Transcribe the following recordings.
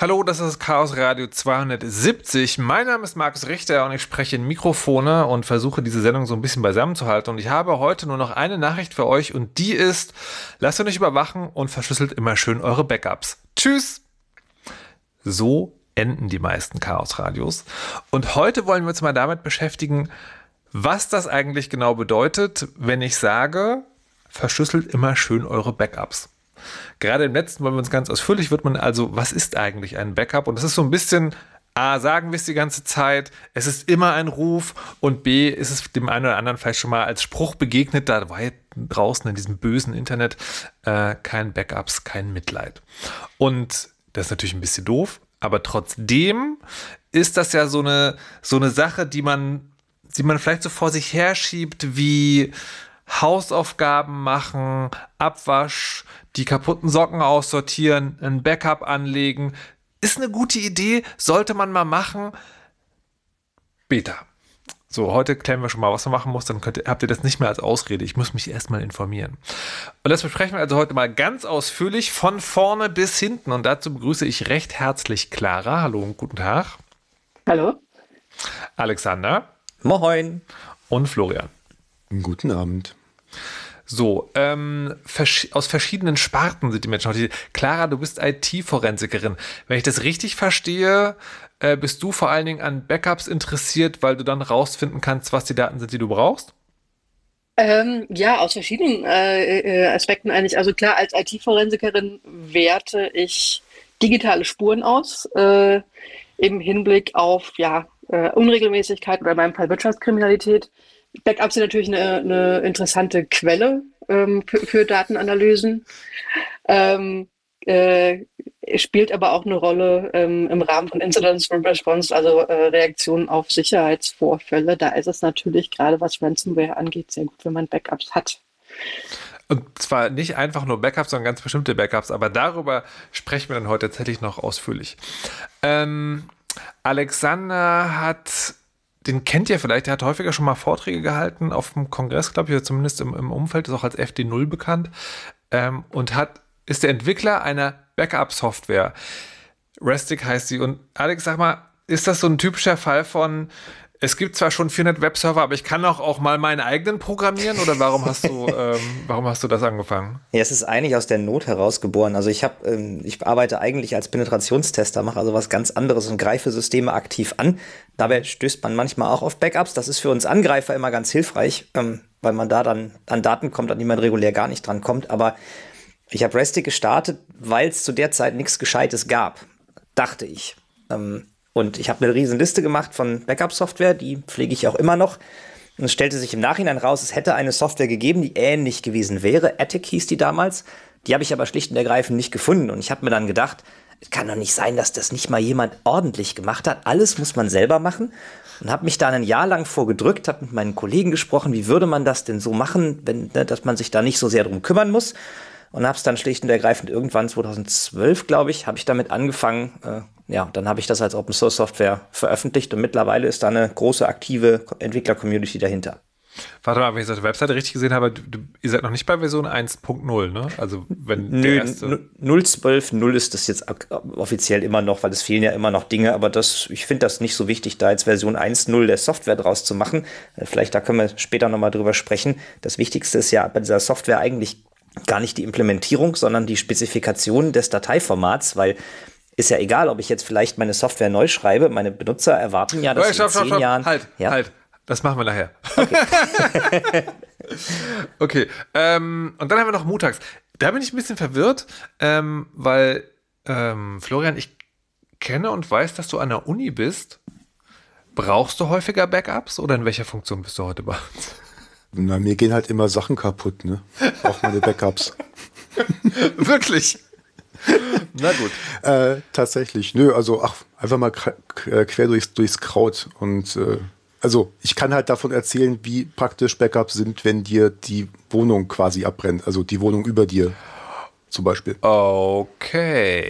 Hallo, das ist Chaos Radio 270. Mein Name ist Markus Richter und ich spreche in Mikrofone und versuche diese Sendung so ein bisschen beisammen zu halten. Und ich habe heute nur noch eine Nachricht für euch und die ist, lasst euch nicht überwachen und verschlüsselt immer schön eure Backups. Tschüss! So enden die meisten Chaos-Radios. Und heute wollen wir uns mal damit beschäftigen, was das eigentlich genau bedeutet, wenn ich sage, verschlüsselt immer schön eure Backups. Gerade im letzten wollen wir uns ganz ausführlich wird man also, was ist eigentlich ein Backup? Und das ist so ein bisschen A, sagen wir es die ganze Zeit, es ist immer ein Ruf und B, ist es dem einen oder anderen vielleicht schon mal als Spruch begegnet, da weit draußen in diesem bösen Internet, äh, kein Backups, kein Mitleid. Und das ist natürlich ein bisschen doof, aber trotzdem ist das ja so eine, so eine Sache, die man, die man vielleicht so vor sich herschiebt wie Hausaufgaben machen, Abwasch, die kaputten Socken aussortieren, ein Backup anlegen. Ist eine gute Idee, sollte man mal machen. Beta. So, heute klären wir schon mal, was man machen muss, dann könnt, habt ihr das nicht mehr als Ausrede. Ich muss mich erstmal informieren. Und das besprechen wir also heute mal ganz ausführlich von vorne bis hinten. Und dazu begrüße ich recht herzlich Clara. Hallo und guten Tag. Hallo. Alexander. Moin. Und Florian. Guten Abend. So, ähm, vers aus verschiedenen Sparten sind die Menschen heute. Clara, du bist IT-Forensikerin. Wenn ich das richtig verstehe, äh, bist du vor allen Dingen an Backups interessiert, weil du dann rausfinden kannst, was die Daten sind, die du brauchst? Ähm, ja, aus verschiedenen äh, äh Aspekten eigentlich. Also klar, als IT-Forensikerin werte ich digitale Spuren aus äh, im Hinblick auf ja, äh, Unregelmäßigkeiten oder in meinem Fall Wirtschaftskriminalität. Backups sind natürlich eine, eine interessante Quelle ähm, für, für, Datenanalysen. Ähm, äh, spielt aber auch eine Rolle ähm, im Rahmen von Incidents Response, also äh, Reaktionen auf Sicherheitsvorfälle. Da ist es natürlich gerade was Ransomware angeht sehr gut, wenn man Backups hat. Und zwar nicht einfach nur Backups, sondern ganz bestimmte Backups. Aber darüber sprechen wir dann heute tatsächlich noch ausführlich. Ähm, Alexander hat den kennt ihr vielleicht, der hat häufiger schon mal Vorträge gehalten auf dem Kongress, glaube ich, oder zumindest im, im, Umfeld, ist auch als FD0 bekannt ähm, und hat, ist der Entwickler einer Backup-Software. Restic heißt sie. Und Alex, sag mal, ist das so ein typischer Fall von, es gibt zwar schon 400 Webserver, aber ich kann auch, auch mal meinen eigenen programmieren oder warum hast du, ähm, warum hast du das angefangen? Ja, es ist eigentlich aus der Not heraus geboren. Also ich habe, ähm, ich arbeite eigentlich als Penetrationstester, mache also was ganz anderes und greife Systeme aktiv an. Dabei stößt man manchmal auch auf Backups. Das ist für uns Angreifer immer ganz hilfreich, ähm, weil man da dann an Daten kommt, an die man regulär gar nicht dran kommt. Aber ich habe Restic gestartet, weil es zu der Zeit nichts Gescheites gab, dachte ich. Ähm, und ich habe eine riesen Liste gemacht von Backup-Software, die pflege ich auch immer noch. Und es stellte sich im Nachhinein raus, es hätte eine Software gegeben, die ähnlich gewesen wäre. Attic hieß die damals. Die habe ich aber schlicht und ergreifend nicht gefunden. Und ich habe mir dann gedacht, es kann doch nicht sein, dass das nicht mal jemand ordentlich gemacht hat. Alles muss man selber machen. Und habe mich da ein Jahr lang vorgedrückt, habe mit meinen Kollegen gesprochen, wie würde man das denn so machen, wenn, ne, dass man sich da nicht so sehr drum kümmern muss. Und habe es dann schlicht und ergreifend irgendwann 2012, glaube ich, habe ich damit angefangen, äh, ja, dann habe ich das als Open Source Software veröffentlicht und mittlerweile ist da eine große aktive Entwickler-Community dahinter. Warte mal, wenn ich auf der Webseite richtig gesehen habe, du, ihr seid noch nicht bei Version 1.0, ne? Also wenn Nö, erste 0.12.0 ist das jetzt offiziell immer noch, weil es fehlen ja immer noch Dinge, aber das, ich finde das nicht so wichtig, da jetzt Version 1.0 der Software draus zu machen. Äh, vielleicht da können wir später nochmal drüber sprechen. Das Wichtigste ist ja bei dieser Software eigentlich gar nicht die Implementierung, sondern die Spezifikation des Dateiformats, weil ist ja egal, ob ich jetzt vielleicht meine Software neu schreibe. Meine Benutzer erwarten ja, dass oh, stopp, in zehn stopp, Jahren. Halt, ja? halt. Das machen wir nachher. Okay. okay. Ähm, und dann haben wir noch Mutags. Da bin ich ein bisschen verwirrt, ähm, weil ähm, Florian, ich kenne und weiß, dass du an der Uni bist. Brauchst du häufiger Backups oder in welcher Funktion bist du heute bei uns? Na, mir gehen halt immer Sachen kaputt, ne? Auch meine Backups. Wirklich? Na gut. Äh, tatsächlich. Nö, also ach, einfach mal äh, quer durchs, durchs Kraut. Und äh, also ich kann halt davon erzählen, wie praktisch Backups sind, wenn dir die Wohnung quasi abbrennt. Also die Wohnung über dir zum Beispiel. Okay.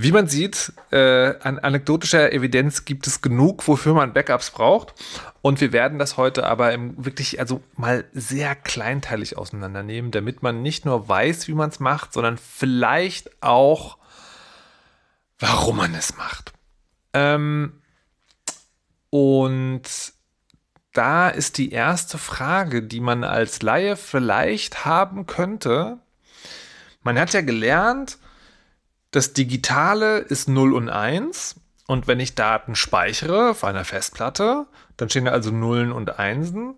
Wie man sieht, äh, an anekdotischer Evidenz gibt es genug, wofür man Backups braucht. Und wir werden das heute aber wirklich, also mal sehr kleinteilig auseinandernehmen, damit man nicht nur weiß, wie man es macht, sondern vielleicht auch, warum man es macht. Ähm, und da ist die erste Frage, die man als Laie vielleicht haben könnte. Man hat ja gelernt, das Digitale ist 0 und 1. Und wenn ich Daten speichere auf einer Festplatte, dann stehen da also Nullen und Einsen.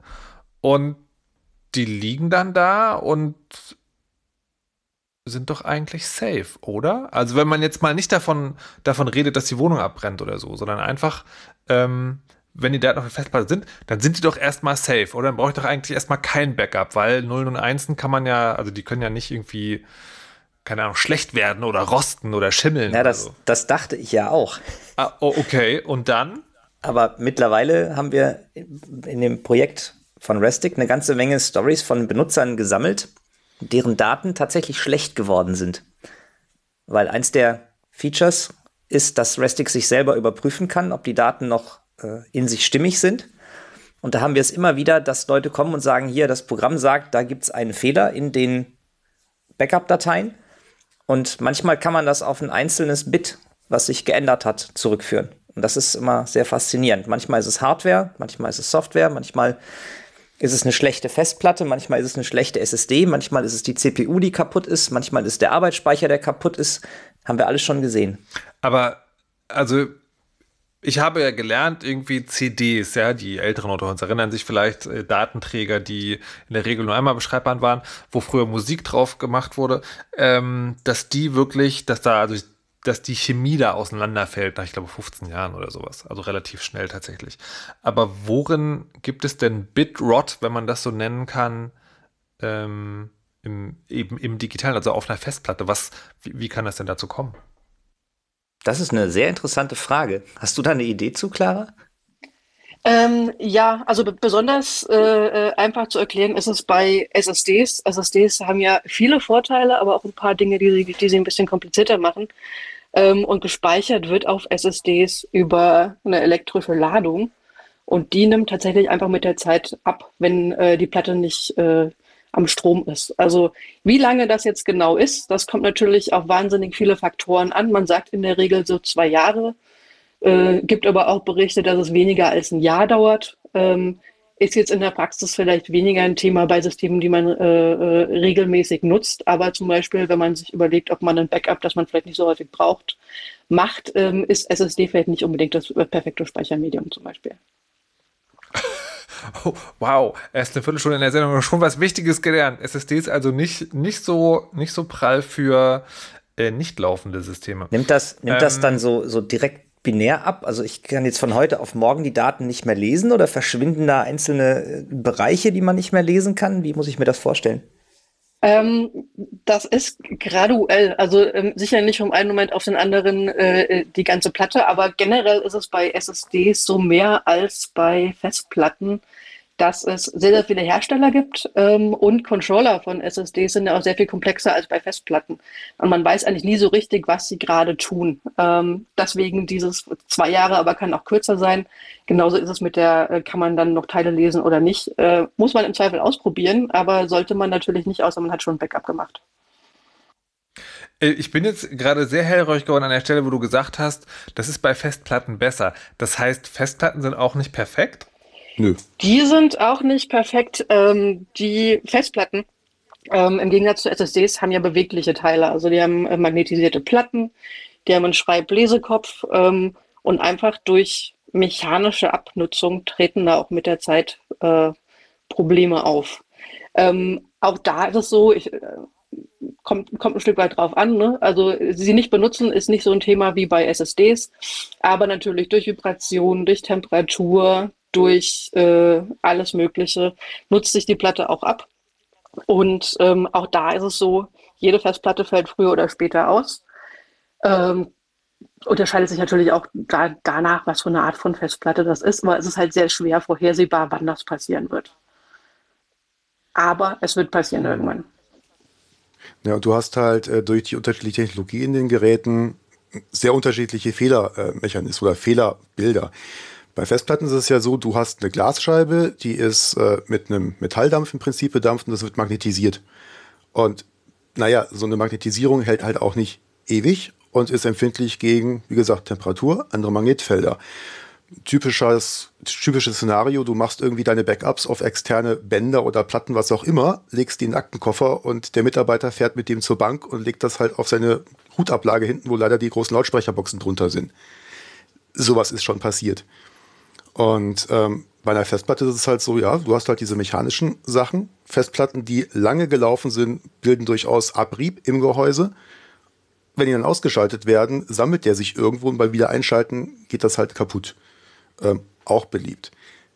Und die liegen dann da und sind doch eigentlich safe, oder? Also wenn man jetzt mal nicht davon, davon redet, dass die Wohnung abbrennt oder so, sondern einfach, ähm, wenn die Daten auf der Festplatte sind, dann sind die doch erstmal safe, oder? Dann brauche ich doch eigentlich erstmal kein Backup, weil Nullen und Einsen kann man ja, also die können ja nicht irgendwie keine Ahnung, schlecht werden oder rosten oder schimmeln. Ja, das, so. das dachte ich ja auch. Ah, oh, okay, und dann? Aber mittlerweile haben wir in dem Projekt von Restic eine ganze Menge Stories von Benutzern gesammelt, deren Daten tatsächlich schlecht geworden sind. Weil eins der Features ist, dass Restic sich selber überprüfen kann, ob die Daten noch äh, in sich stimmig sind. Und da haben wir es immer wieder, dass Leute kommen und sagen, hier, das Programm sagt, da gibt es einen Fehler in den Backup-Dateien. Und manchmal kann man das auf ein einzelnes Bit, was sich geändert hat, zurückführen. Und das ist immer sehr faszinierend. Manchmal ist es Hardware, manchmal ist es Software, manchmal ist es eine schlechte Festplatte, manchmal ist es eine schlechte SSD, manchmal ist es die CPU, die kaputt ist, manchmal ist der Arbeitsspeicher, der kaputt ist. Haben wir alles schon gesehen. Aber also ich habe ja gelernt, irgendwie CDs, ja, die älteren unter uns erinnern sich vielleicht, äh, Datenträger, die in der Regel nur einmal beschreibbar waren, wo früher Musik drauf gemacht wurde, ähm, dass die wirklich, dass da, also dass die Chemie da auseinanderfällt nach, ich glaube, 15 Jahren oder sowas. Also relativ schnell tatsächlich. Aber worin gibt es denn Bitrot, wenn man das so nennen kann, ähm, im, eben im Digitalen, also auf einer Festplatte? Was, wie, wie kann das denn dazu kommen? Das ist eine sehr interessante Frage. Hast du da eine Idee zu, Clara? Ähm, ja, also besonders äh, äh, einfach zu erklären ist es bei SSDs. SSDs haben ja viele Vorteile, aber auch ein paar Dinge, die sie, die sie ein bisschen komplizierter machen. Ähm, und gespeichert wird auf SSDs über eine elektrische Ladung. Und die nimmt tatsächlich einfach mit der Zeit ab, wenn äh, die Platte nicht äh, am Strom ist. Also wie lange das jetzt genau ist, das kommt natürlich auf wahnsinnig viele Faktoren an. Man sagt in der Regel so zwei Jahre, äh, gibt aber auch Berichte, dass es weniger als ein Jahr dauert. Ähm, ist jetzt in der Praxis vielleicht weniger ein Thema bei Systemen, die man äh, äh, regelmäßig nutzt. Aber zum Beispiel, wenn man sich überlegt, ob man ein Backup, das man vielleicht nicht so häufig braucht, macht, ähm, ist SSD vielleicht nicht unbedingt das perfekte Speichermedium zum Beispiel. Oh, wow, erst eine Viertelstunde in der Sendung schon was Wichtiges gelernt. SSD ist also nicht, nicht, so, nicht so prall für äh, nicht laufende Systeme. Nimmt das, nimmt ähm, das dann so, so direkt binär ab? Also ich kann jetzt von heute auf morgen die Daten nicht mehr lesen oder verschwinden da einzelne äh, Bereiche, die man nicht mehr lesen kann? Wie muss ich mir das vorstellen? Ähm, das ist graduell, also ähm, sicher nicht vom einen Moment auf den anderen äh, äh die ganze Platte, aber generell ist es bei SSDs so mehr als bei Festplatten, dass es sehr, sehr viele Hersteller gibt ähm, und Controller von SSDs sind ja auch sehr viel komplexer als bei Festplatten. Und man weiß eigentlich nie so richtig, was sie gerade tun. Ähm, deswegen dieses zwei Jahre, aber kann auch kürzer sein. Genauso ist es mit der, äh, kann man dann noch Teile lesen oder nicht. Äh, muss man im Zweifel ausprobieren, aber sollte man natürlich nicht, außer man hat schon ein Backup gemacht. Äh, ich bin jetzt gerade sehr hellhörig geworden an der Stelle, wo du gesagt hast, das ist bei Festplatten besser. Das heißt, Festplatten sind auch nicht perfekt? Nö. Die sind auch nicht perfekt. Ähm, die Festplatten, ähm, im Gegensatz zu SSDs, haben ja bewegliche Teile. Also die haben äh, magnetisierte Platten, die haben einen Schreiblesekopf ähm, und einfach durch mechanische Abnutzung treten da auch mit der Zeit äh, Probleme auf. Ähm, auch da ist es so, ich, äh, kommt, kommt ein Stück weit drauf an. Ne? Also sie nicht benutzen ist nicht so ein Thema wie bei SSDs, aber natürlich durch Vibration, durch Temperatur, durch äh, alles Mögliche nutzt sich die Platte auch ab. Und ähm, auch da ist es so, jede Festplatte fällt früher oder später aus. Ähm, unterscheidet sich natürlich auch da, danach, was für eine Art von Festplatte das ist, aber es ist halt sehr schwer vorhersehbar, wann das passieren wird. Aber es wird passieren irgendwann. Ja, und du hast halt äh, durch die unterschiedliche Technologie in den Geräten sehr unterschiedliche Fehlermechanismen oder Fehlerbilder. Bei Festplatten ist es ja so, du hast eine Glasscheibe, die ist äh, mit einem Metalldampf im Prinzip bedampft und das wird magnetisiert. Und naja, so eine Magnetisierung hält halt auch nicht ewig und ist empfindlich gegen, wie gesagt, Temperatur, andere Magnetfelder. Typisches, typisches Szenario, du machst irgendwie deine Backups auf externe Bänder oder Platten, was auch immer, legst die in den Aktenkoffer und der Mitarbeiter fährt mit dem zur Bank und legt das halt auf seine Hutablage hinten, wo leider die großen Lautsprecherboxen drunter sind. Sowas ist schon passiert. Und ähm, bei einer Festplatte ist es halt so, ja, du hast halt diese mechanischen Sachen. Festplatten, die lange gelaufen sind, bilden durchaus Abrieb im Gehäuse. Wenn die dann ausgeschaltet werden, sammelt der sich irgendwo und beim Wiedereinschalten geht das halt kaputt. Ähm, auch beliebt.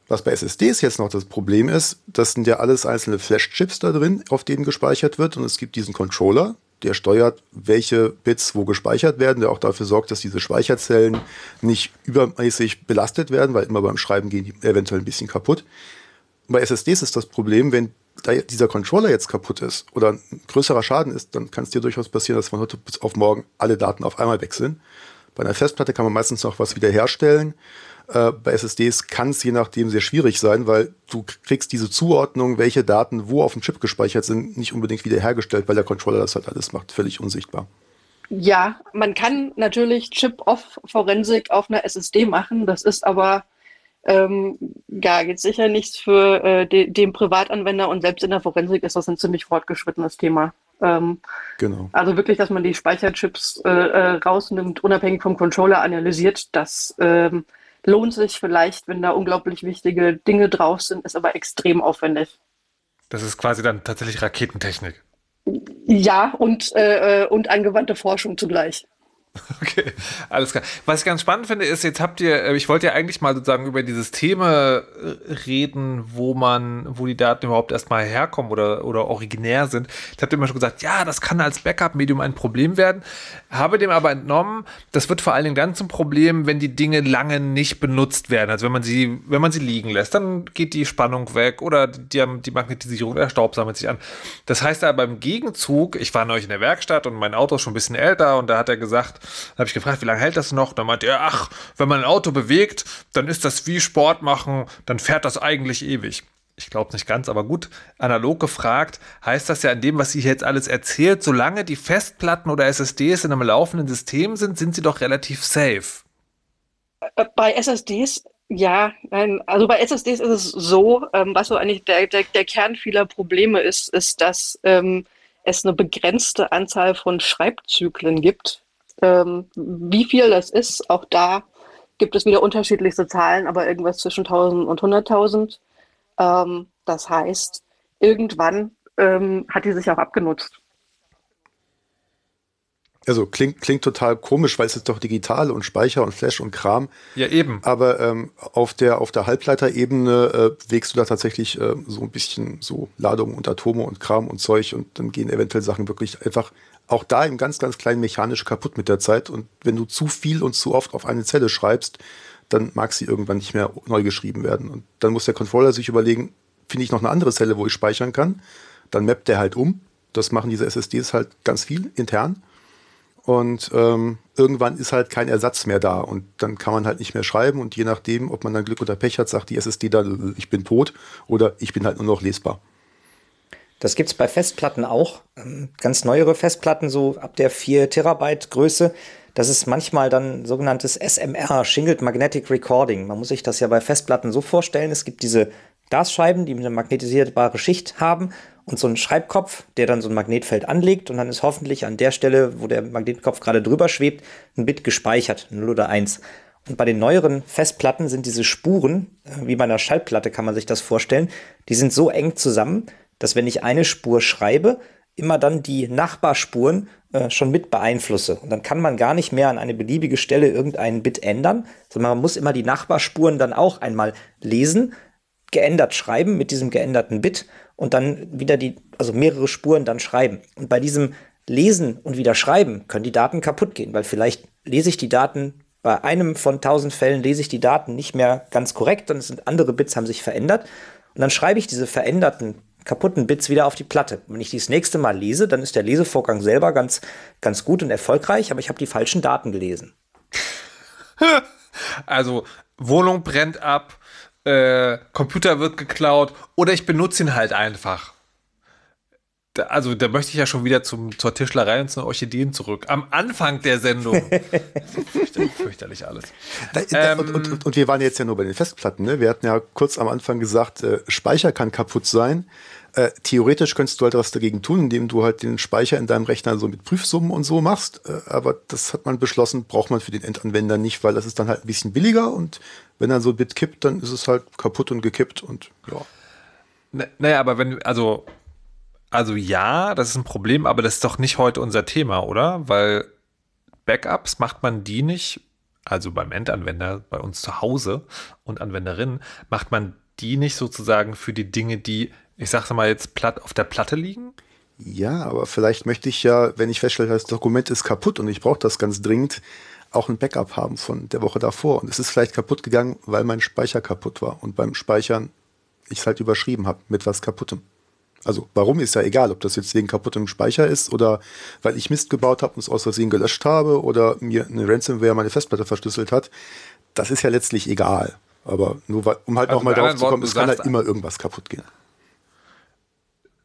Was bei SSDs jetzt noch das Problem ist, das sind ja alles einzelne Flash-Chips da drin, auf denen gespeichert wird und es gibt diesen Controller, der steuert, welche Bits wo gespeichert werden, der auch dafür sorgt, dass diese Speicherzellen nicht übermäßig belastet werden, weil immer beim Schreiben gehen die eventuell ein bisschen kaputt. Bei SSDs ist das Problem, wenn dieser Controller jetzt kaputt ist oder ein größerer Schaden ist, dann kann es dir durchaus passieren, dass von heute bis auf morgen alle Daten auf einmal sind. Bei einer Festplatte kann man meistens noch was wiederherstellen. Äh, bei SSDs kann es je nachdem sehr schwierig sein, weil du kriegst diese Zuordnung, welche Daten wo auf dem Chip gespeichert sind, nicht unbedingt wiederhergestellt, weil der Controller das halt alles macht, völlig unsichtbar. Ja, man kann natürlich Chip-Off-Forensik auf einer SSD machen. Das ist aber ähm, ja jetzt sicher nichts für äh, de den Privatanwender und selbst in der Forensik ist das ein ziemlich fortgeschrittenes Thema. Ähm, genau. Also wirklich, dass man die Speicherchips äh, äh, rausnimmt, unabhängig vom Controller analysiert, das ähm, lohnt sich vielleicht, wenn da unglaublich wichtige Dinge drauf sind, ist aber extrem aufwendig. Das ist quasi dann tatsächlich Raketentechnik. Ja, und, äh, äh und angewandte Forschung zugleich. Okay, alles klar. Was ich ganz spannend finde, ist, jetzt habt ihr, äh, ich wollte ja eigentlich mal sozusagen über dieses Thema äh, reden, wo man, wo die Daten überhaupt erstmal herkommen oder, oder originär sind. Habt ihr immer schon gesagt, ja, das kann als Backup-Medium ein Problem werden. Habe dem aber entnommen, das wird vor allen Dingen dann zum Problem, wenn die Dinge lange nicht benutzt werden. Also wenn man sie, wenn man sie liegen lässt, dann geht die Spannung weg oder die, die Magnetisierung, der Staub sammelt sich an. Das heißt aber im Gegenzug, ich war neulich in der Werkstatt und mein Auto ist schon ein bisschen älter und da hat er gesagt, habe ich gefragt, wie lange hält das noch? Dann meinte er, ach, wenn man ein Auto bewegt, dann ist das wie Sport machen, dann fährt das eigentlich ewig. Ich glaube nicht ganz, aber gut, analog gefragt, heißt das ja in dem, was ihr jetzt alles erzählt, solange die Festplatten oder SSDs in einem laufenden System sind, sind sie doch relativ safe. Äh, bei SSDs ja, nein, also bei SSDs ist es so, ähm, was so eigentlich der, der, der Kern vieler Probleme ist, ist, dass ähm, es eine begrenzte Anzahl von Schreibzyklen gibt ähm, wie viel das ist, auch da gibt es wieder unterschiedlichste Zahlen, aber irgendwas zwischen 1000 und 100.000. Ähm, das heißt, irgendwann ähm, hat die sich auch abgenutzt. Also klingt, klingt total komisch, weil es ist doch digital und Speicher und Flash und Kram. Ja, eben. Aber ähm, auf der, auf der Halbleiterebene äh, wägst du da tatsächlich äh, so ein bisschen so Ladungen und Atome und Kram und Zeug und dann gehen eventuell Sachen wirklich einfach auch da im ganz, ganz kleinen mechanisch kaputt mit der Zeit. Und wenn du zu viel und zu oft auf eine Zelle schreibst, dann mag sie irgendwann nicht mehr neu geschrieben werden. Und dann muss der Controller sich überlegen, finde ich noch eine andere Zelle, wo ich speichern kann. Dann mappt der halt um. Das machen diese SSDs halt ganz viel intern. Und ähm, irgendwann ist halt kein Ersatz mehr da. Und dann kann man halt nicht mehr schreiben. Und je nachdem, ob man dann Glück oder Pech hat, sagt die SSD dann, ich bin tot oder ich bin halt nur noch lesbar. Das gibt es bei Festplatten auch. Ähm, ganz neuere Festplatten, so ab der 4 Terabyte Größe. Das ist manchmal dann sogenanntes SMR, Shingled Magnetic Recording. Man muss sich das ja bei Festplatten so vorstellen. Es gibt diese Glasscheiben, die eine magnetisierbare Schicht haben und so einen Schreibkopf, der dann so ein Magnetfeld anlegt und dann ist hoffentlich an der Stelle, wo der Magnetkopf gerade drüber schwebt, ein Bit gespeichert, 0 oder 1. Und bei den neueren Festplatten sind diese Spuren, äh, wie bei einer Schallplatte kann man sich das vorstellen, die sind so eng zusammen, dass wenn ich eine Spur schreibe, immer dann die Nachbarspuren äh, schon mit beeinflusse. Und dann kann man gar nicht mehr an eine beliebige Stelle irgendein Bit ändern, sondern man muss immer die Nachbarspuren dann auch einmal lesen, geändert schreiben mit diesem geänderten Bit und dann wieder die, also mehrere Spuren dann schreiben. Und bei diesem Lesen und wieder Schreiben können die Daten kaputt gehen, weil vielleicht lese ich die Daten bei einem von tausend Fällen lese ich die Daten nicht mehr ganz korrekt, dann sind andere Bits haben sich verändert und dann schreibe ich diese veränderten kaputten Bits wieder auf die Platte. Wenn ich die das nächste Mal lese, dann ist der Lesevorgang selber ganz, ganz gut und erfolgreich, aber ich habe die falschen Daten gelesen. Also Wohnung brennt ab, äh, Computer wird geklaut oder ich benutze ihn halt einfach. Da, also da möchte ich ja schon wieder zum, zur Tischlerei und zu Orchideen zurück. Am Anfang der Sendung. fürchterlich, fürchterlich alles. Da, ähm, und, und, und, wir waren jetzt ja nur bei den Festplatten. Ne? Wir hatten ja kurz am Anfang gesagt, äh, Speicher kann kaputt sein. Äh, theoretisch könntest du halt was dagegen tun, indem du halt den Speicher in deinem Rechner so mit Prüfsummen und so machst. Äh, aber das hat man beschlossen, braucht man für den Endanwender nicht, weil das ist dann halt ein bisschen billiger und wenn dann so ein Bit kippt, dann ist es halt kaputt und gekippt und ja. naja, aber wenn, also, also ja, das ist ein Problem, aber das ist doch nicht heute unser Thema, oder? Weil Backups macht man die nicht, also beim Endanwender, bei uns zu Hause und Anwenderinnen, macht man die nicht sozusagen für die Dinge, die ich sag's mal jetzt, platt auf der Platte liegen? Ja, aber vielleicht möchte ich ja, wenn ich feststelle, das Dokument ist kaputt und ich brauche das ganz dringend, auch ein Backup haben von der Woche davor. Und es ist vielleicht kaputt gegangen, weil mein Speicher kaputt war. Und beim Speichern ich es halt überschrieben habe mit was kaputtem. Also warum ist ja egal, ob das jetzt wegen kaputtem Speicher ist oder weil ich Mist gebaut habe und es aus Versehen gelöscht habe oder mir eine Ransomware meine Festplatte verschlüsselt hat. Das ist ja letztlich egal. Aber nur um halt also nochmal drauf zu kommen, es kann halt immer irgendwas kaputt gehen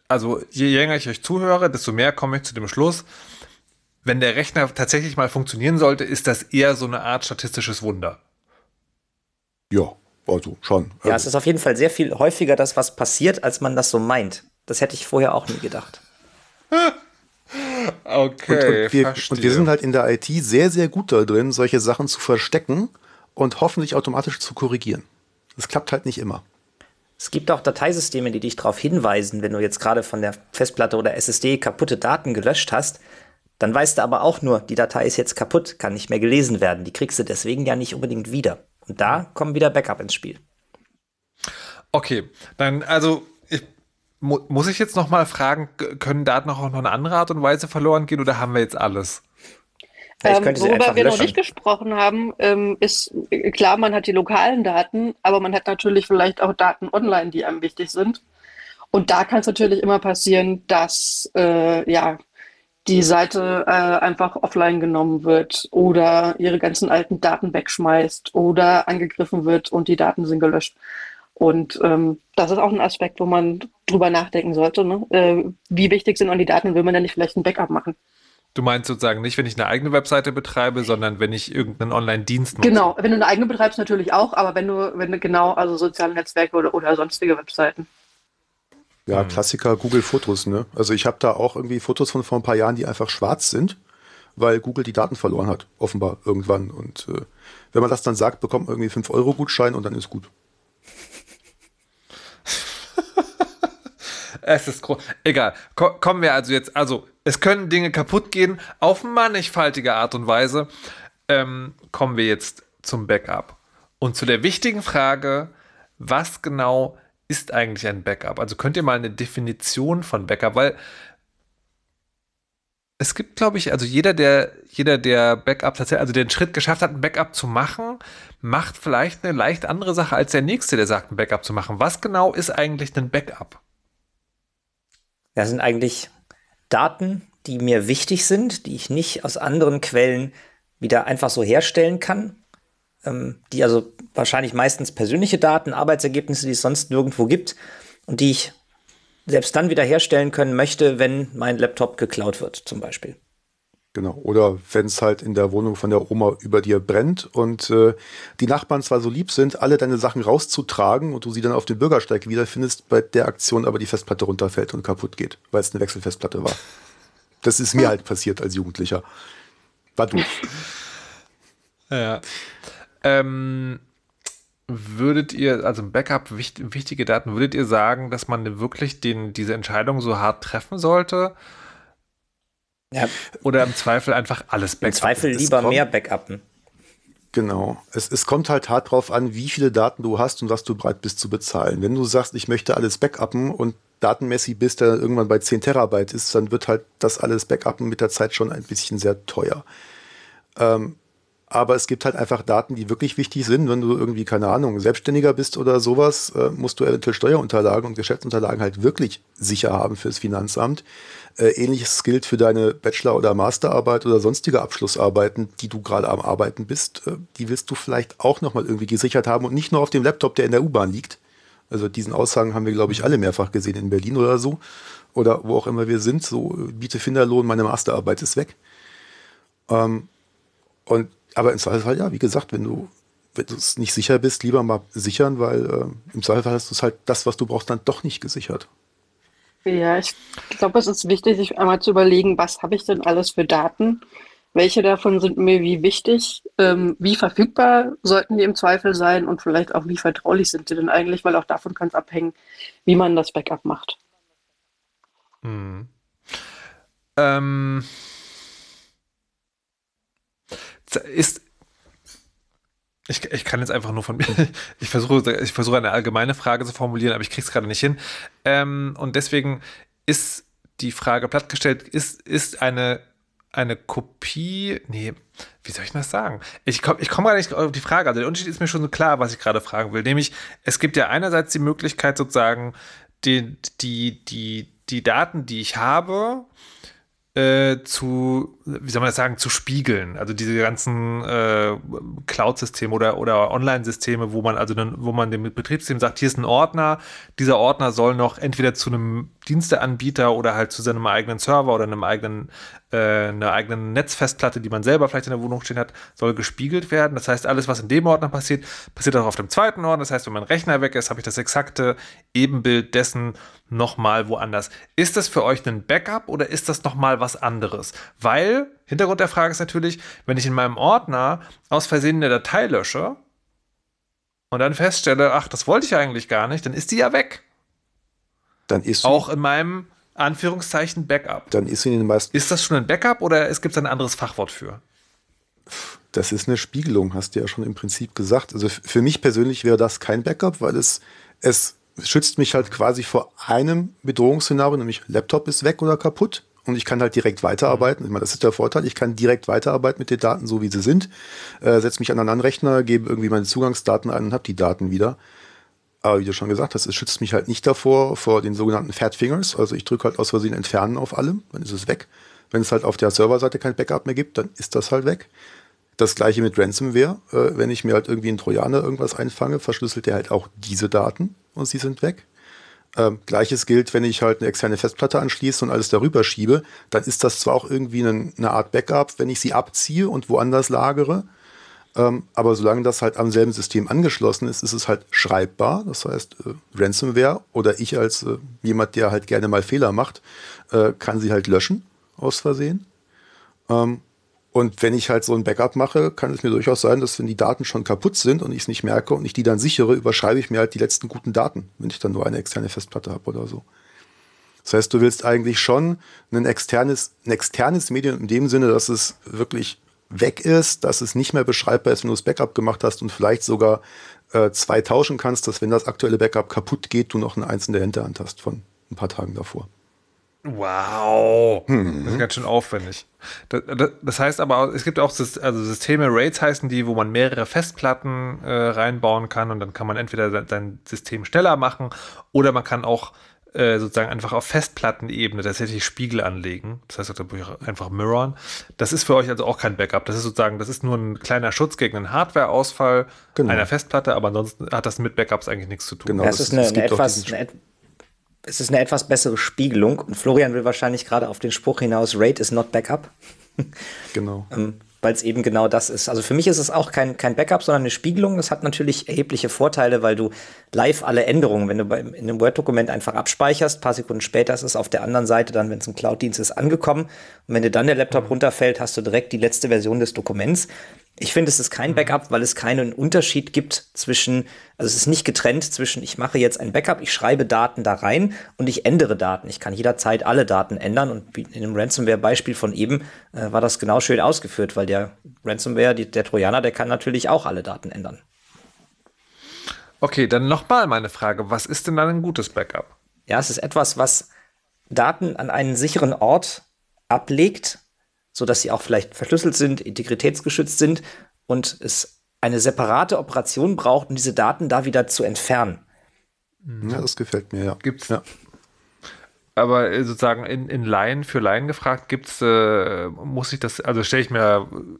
also je länger ich euch zuhöre, desto mehr komme ich zu dem Schluss, wenn der Rechner tatsächlich mal funktionieren sollte, ist das eher so eine Art statistisches Wunder. Ja, also schon. Ja, es ist auf jeden Fall sehr viel häufiger das, was passiert, als man das so meint. Das hätte ich vorher auch nie gedacht. okay. Und, und, wir, und, wir, sind halt in der IT sehr, sehr gut da drin, solche Sachen zu verstecken und hoffentlich automatisch zu korrigieren. Das klappt halt nicht immer. Es gibt auch Dateisysteme, die dich darauf hinweisen, wenn du jetzt gerade von der Festplatte oder SSD kaputte Daten gelöscht hast, dann weißt du aber auch nur, die Datei ist jetzt kaputt, kann nicht mehr gelesen werden. Die kriegst du deswegen ja nicht unbedingt wieder. Und da kommen wieder Backup ins Spiel. Okay, dann also mu muss ich jetzt noch mal fragen, können Daten auch noch eine andere Art und Weise verloren gehen oder haben wir jetzt alles? Ähm, worüber wir löschen. noch nicht gesprochen haben, ähm, ist äh, klar, man hat die lokalen Daten, aber man hat natürlich vielleicht auch Daten online, die einem wichtig sind. Und da kann es natürlich immer passieren, dass äh, ja, die Seite äh, einfach offline genommen wird oder ihre ganzen alten Daten wegschmeißt oder angegriffen wird und die Daten sind gelöscht. Und ähm, das ist auch ein Aspekt, wo man drüber nachdenken sollte. Ne? Äh, wie wichtig sind die Daten? Will man da nicht vielleicht ein Backup machen? Du meinst sozusagen nicht, wenn ich eine eigene Webseite betreibe, sondern wenn ich irgendeinen Online-Dienst nutze. Genau, wenn du eine eigene betreibst, natürlich auch, aber wenn du, wenn du genau, also soziale Netzwerke oder, oder sonstige Webseiten. Ja, Klassiker Google Fotos, ne? Also ich habe da auch irgendwie Fotos von vor ein paar Jahren, die einfach schwarz sind, weil Google die Daten verloren hat, offenbar irgendwann. Und äh, wenn man das dann sagt, bekommt man irgendwie 5-Euro-Gutschein und dann ist gut. es ist groß. Egal. Ko kommen wir also jetzt, also es können Dinge kaputt gehen auf mannigfaltige Art und Weise. Ähm, kommen wir jetzt zum Backup. Und zu der wichtigen Frage, was genau ist eigentlich ein Backup? Also könnt ihr mal eine Definition von Backup, weil es gibt, glaube ich, also jeder, der, jeder, der Backup tatsächlich, also den Schritt geschafft hat, ein Backup zu machen, macht vielleicht eine leicht andere Sache als der nächste, der sagt, ein Backup zu machen. Was genau ist eigentlich ein Backup? Das sind eigentlich Daten, die mir wichtig sind, die ich nicht aus anderen Quellen wieder einfach so herstellen kann, ähm, die also wahrscheinlich meistens persönliche Daten, Arbeitsergebnisse, die es sonst nirgendwo gibt und die ich selbst dann wieder herstellen können möchte, wenn mein Laptop geklaut wird, zum Beispiel. Genau. Oder wenn es halt in der Wohnung von der Oma über dir brennt und äh, die Nachbarn zwar so lieb sind, alle deine Sachen rauszutragen und du sie dann auf dem Bürgersteig wiederfindest, bei der Aktion aber die Festplatte runterfällt und kaputt geht, weil es eine Wechselfestplatte war. Das ist mir halt passiert als Jugendlicher. War doof. Ja. Ähm, würdet ihr, also im Backup wichtig, wichtige Daten, würdet ihr sagen, dass man wirklich den, diese Entscheidung so hart treffen sollte? Ja. Oder im Zweifel einfach alles backuppen? Im Zweifel lieber mehr backuppen. Genau. Es, es kommt halt hart drauf an, wie viele Daten du hast und was du bereit bist zu bezahlen. Wenn du sagst, ich möchte alles backuppen und datenmäßig bis der irgendwann bei 10 Terabyte ist, dann wird halt das alles backuppen mit der Zeit schon ein bisschen sehr teuer. Ähm, aber es gibt halt einfach Daten, die wirklich wichtig sind. Wenn du irgendwie, keine Ahnung, Selbstständiger bist oder sowas, äh, musst du eventuell Steuerunterlagen und Geschäftsunterlagen halt wirklich sicher haben fürs Finanzamt. Äh, ähnliches gilt für deine Bachelor- oder Masterarbeit oder sonstige Abschlussarbeiten, die du gerade am Arbeiten bist. Äh, die willst du vielleicht auch nochmal irgendwie gesichert haben und nicht nur auf dem Laptop, der in der U-Bahn liegt. Also diesen Aussagen haben wir, glaube ich, alle mehrfach gesehen in Berlin oder so. Oder wo auch immer wir sind. So, biete Finderlohn, meine Masterarbeit ist weg. Ähm, und aber im Zweifelsfall, ja, wie gesagt, wenn du wenn du es nicht sicher bist, lieber mal sichern, weil äh, im Zweifelsfall hast du es halt das, was du brauchst, dann doch nicht gesichert. Ja, ich glaube, es ist wichtig, sich einmal zu überlegen, was habe ich denn alles für Daten? Welche davon sind mir wie wichtig? Ähm, wie verfügbar sollten die im Zweifel sein? Und vielleicht auch, wie vertraulich sind sie denn eigentlich? Weil auch davon kann es abhängen, wie man das Backup macht. Hm. Ähm, ist, ich, ich kann jetzt einfach nur von mir, ich versuche, ich versuche eine allgemeine Frage zu formulieren, aber ich kriege es gerade nicht hin. Ähm, und deswegen ist die Frage plattgestellt, ist, ist eine, eine Kopie, nee, wie soll ich das sagen? Ich komme ich komm gar nicht auf die Frage, also der Unterschied ist mir schon so klar, was ich gerade fragen will. Nämlich, es gibt ja einerseits die Möglichkeit sozusagen, die, die, die, die Daten, die ich habe, äh, zu, wie soll man das sagen, zu spiegeln. Also diese ganzen äh, Cloud-Systeme oder, oder Online-Systeme, wo man also dann, wo man dem Betriebssystem sagt, hier ist ein Ordner, dieser Ordner soll noch entweder zu einem Diensteanbieter oder halt zu seinem eigenen Server oder einem eigenen, äh, einer eigenen Netzfestplatte, die man selber vielleicht in der Wohnung stehen hat, soll gespiegelt werden. Das heißt, alles, was in dem Ordner passiert, passiert auch auf dem zweiten Ordner. Das heißt, wenn mein Rechner weg ist, habe ich das exakte Ebenbild dessen nochmal woanders. Ist das für euch ein Backup oder ist das nochmal was anderes? Weil, Hintergrund der Frage ist natürlich, wenn ich in meinem Ordner aus Versehen eine Datei lösche und dann feststelle, ach, das wollte ich eigentlich gar nicht, dann ist die ja weg. Dann ist. Auch in meinem Anführungszeichen Backup. Dann ist sie in den meisten. Ist das schon ein Backup oder gibt es ein anderes Fachwort für? Das ist eine Spiegelung, hast du ja schon im Prinzip gesagt. Also für mich persönlich wäre das kein Backup, weil es, es schützt mich halt quasi vor einem Bedrohungsszenario, nämlich Laptop ist weg oder kaputt und ich kann halt direkt weiterarbeiten. Ich meine, das ist der Vorteil. Ich kann direkt weiterarbeiten mit den Daten, so wie sie sind. Äh, setze mich an einen anderen Rechner, gebe irgendwie meine Zugangsdaten ein und habe die Daten wieder. Aber wie du schon gesagt hast, es schützt mich halt nicht davor, vor den sogenannten Fat Fingers. Also ich drücke halt aus Versehen Entfernen auf allem, dann ist es weg. Wenn es halt auf der Serverseite kein Backup mehr gibt, dann ist das halt weg. Das gleiche mit Ransomware. Äh, wenn ich mir halt irgendwie einen Trojaner irgendwas einfange, verschlüsselt er halt auch diese Daten und sie sind weg. Ähm, Gleiches gilt, wenn ich halt eine externe Festplatte anschließe und alles darüber schiebe, dann ist das zwar auch irgendwie eine, eine Art Backup, wenn ich sie abziehe und woanders lagere, ähm, aber solange das halt am selben System angeschlossen ist, ist es halt schreibbar. Das heißt, äh, Ransomware oder ich als äh, jemand, der halt gerne mal Fehler macht, äh, kann sie halt löschen aus Versehen. Ähm, und wenn ich halt so ein Backup mache, kann es mir durchaus sein, dass wenn die Daten schon kaputt sind und ich es nicht merke und ich die dann sichere, überschreibe ich mir halt die letzten guten Daten, wenn ich dann nur eine externe Festplatte habe oder so. Das heißt, du willst eigentlich schon ein externes, ein externes Medium in dem Sinne, dass es wirklich weg ist, dass es nicht mehr beschreibbar ist, wenn du das Backup gemacht hast und vielleicht sogar äh, zwei tauschen kannst, dass wenn das aktuelle Backup kaputt geht, du noch ein eins in der Hinterhand hast von ein paar Tagen davor. Wow, hm. das ist ganz schön aufwendig. Das, das, das, heißt aber, es gibt auch also Systeme, Raids heißen die, wo man mehrere Festplatten äh, reinbauen kann und dann kann man entweder sein System schneller machen oder man kann auch äh, sozusagen einfach auf Festplattenebene tatsächlich Spiegel anlegen. Das heißt, einfach mirrorn. Das ist für euch also auch kein Backup. Das ist sozusagen, das ist nur ein kleiner Schutz gegen einen Hardwareausfall genau. einer Festplatte, aber ansonsten hat das mit Backups eigentlich nichts zu tun. Genau, das, ist eine, eine etwas, eine, es ist eine etwas bessere Spiegelung und Florian will wahrscheinlich gerade auf den Spruch hinaus, Raid is not Backup. genau. ähm, weil es eben genau das ist. Also für mich ist es auch kein, kein Backup, sondern eine Spiegelung. Das hat natürlich erhebliche Vorteile, weil du live alle Änderungen, wenn du bei, in einem Word-Dokument einfach abspeicherst, paar Sekunden später ist es auf der anderen Seite dann, wenn es ein Cloud-Dienst ist, angekommen. Und wenn dir dann der Laptop mhm. runterfällt, hast du direkt die letzte Version des Dokuments. Ich finde, es ist kein mhm. Backup, weil es keinen Unterschied gibt zwischen, also es ist nicht getrennt zwischen, ich mache jetzt ein Backup, ich schreibe Daten da rein und ich ändere Daten. Ich kann jederzeit alle Daten ändern und in dem Ransomware-Beispiel von eben äh, war das genau schön ausgeführt, weil der Ransomware, die, der Trojaner, der kann natürlich auch alle Daten ändern. Okay, dann nochmal meine Frage, was ist denn dann ein gutes Backup? Ja, es ist etwas, was Daten an einen sicheren Ort ablegt, so dass sie auch vielleicht verschlüsselt sind, integritätsgeschützt sind und es eine separate Operation braucht, um diese Daten da wieder zu entfernen. Ja, das gefällt mir, ja. Gibt's, ja. Aber äh, sozusagen in, in Laien für Laien gefragt, gibt's, äh, muss ich das, also stelle ich mir ein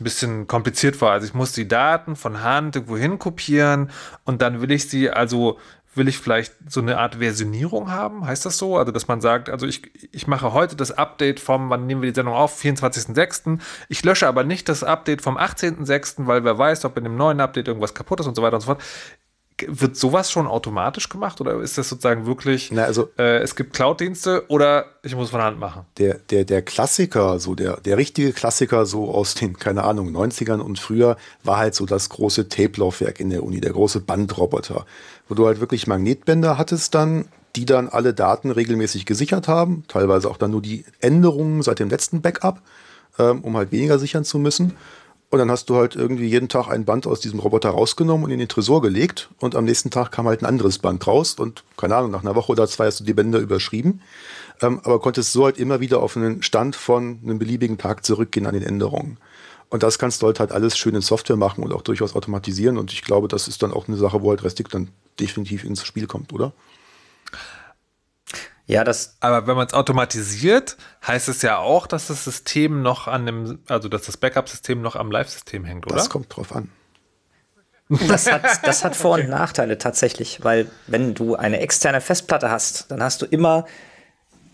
bisschen kompliziert vor. Also ich muss die Daten von Hand irgendwo hin kopieren und dann will ich sie, also will ich vielleicht so eine Art Versionierung haben? Heißt das so? Also, dass man sagt, also ich, ich mache heute das Update vom, wann nehmen wir die Sendung auf? 24.06. Ich lösche aber nicht das Update vom 18.06., weil wer weiß, ob in dem neuen Update irgendwas kaputt ist und so weiter und so fort wird sowas schon automatisch gemacht oder ist das sozusagen wirklich, Na, also, äh, es gibt Cloud-Dienste oder ich muss von Hand machen? Der, der, der Klassiker, so der, der richtige Klassiker so aus den, keine Ahnung, 90ern und früher war halt so das große Tape-Laufwerk in der Uni, der große Bandroboter, wo du halt wirklich Magnetbänder hattest dann, die dann alle Daten regelmäßig gesichert haben, teilweise auch dann nur die Änderungen seit dem letzten Backup, ähm, um halt weniger sichern zu müssen. Und dann hast du halt irgendwie jeden Tag ein Band aus diesem Roboter rausgenommen und in den Tresor gelegt. Und am nächsten Tag kam halt ein anderes Band raus. Und keine Ahnung, nach einer Woche oder zwei hast du die Bänder überschrieben. Ähm, aber konntest so halt immer wieder auf einen Stand von einem beliebigen Tag zurückgehen an den Änderungen. Und das kannst du halt, halt alles schön in Software machen und auch durchaus automatisieren. Und ich glaube, das ist dann auch eine Sache, wo halt Restic dann definitiv ins Spiel kommt, oder? Ja, das. Aber wenn man es automatisiert, heißt es ja auch, dass das System noch an dem, also dass das Backup-System noch am Live-System hängt, oder? Das kommt drauf an. Das hat, das hat Vor- und Nachteile tatsächlich, weil wenn du eine externe Festplatte hast, dann hast du immer,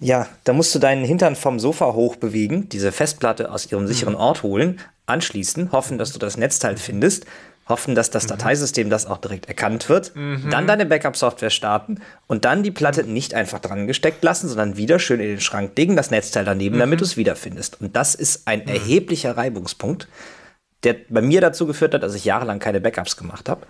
ja, da musst du deinen Hintern vom Sofa hoch bewegen, diese Festplatte aus ihrem sicheren Ort holen, anschließen, hoffen, dass du das Netzteil findest hoffen, dass das Dateisystem das auch direkt erkannt wird, mhm. dann deine Backup-Software starten und dann die Platte nicht einfach dran gesteckt lassen, sondern wieder schön in den Schrank legen, das Netzteil daneben, mhm. damit du es wiederfindest. Und das ist ein mhm. erheblicher Reibungspunkt, der bei mir dazu geführt hat, dass ich jahrelang keine Backups gemacht habe.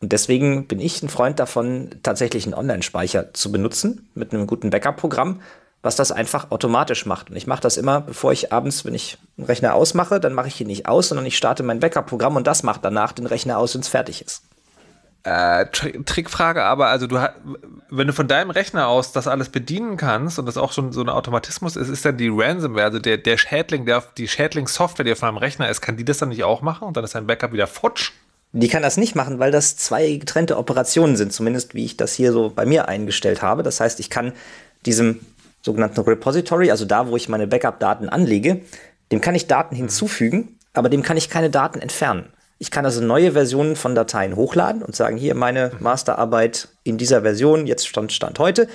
Und deswegen bin ich ein Freund davon, tatsächlich einen Online-Speicher zu benutzen mit einem guten Backup-Programm, was das einfach automatisch macht. Und ich mache das immer, bevor ich abends, wenn ich einen Rechner ausmache, dann mache ich ihn nicht aus, sondern ich starte mein Backup-Programm und das macht danach den Rechner aus, wenn es fertig ist. Äh, Trickfrage, aber also du wenn du von deinem Rechner aus das alles bedienen kannst und das auch schon so ein Automatismus ist, ist dann die Ransomware, also der, der Schädling, der, die Schädling-Software, die auf deinem Rechner ist, kann die das dann nicht auch machen und dann ist dein Backup wieder futsch? Die kann das nicht machen, weil das zwei getrennte Operationen sind, zumindest wie ich das hier so bei mir eingestellt habe. Das heißt, ich kann diesem sogenannten Repository, also da, wo ich meine Backup-Daten anlege, dem kann ich Daten hinzufügen, aber dem kann ich keine Daten entfernen. Ich kann also neue Versionen von Dateien hochladen und sagen, hier meine Masterarbeit in dieser Version, jetzt Stand, Stand heute,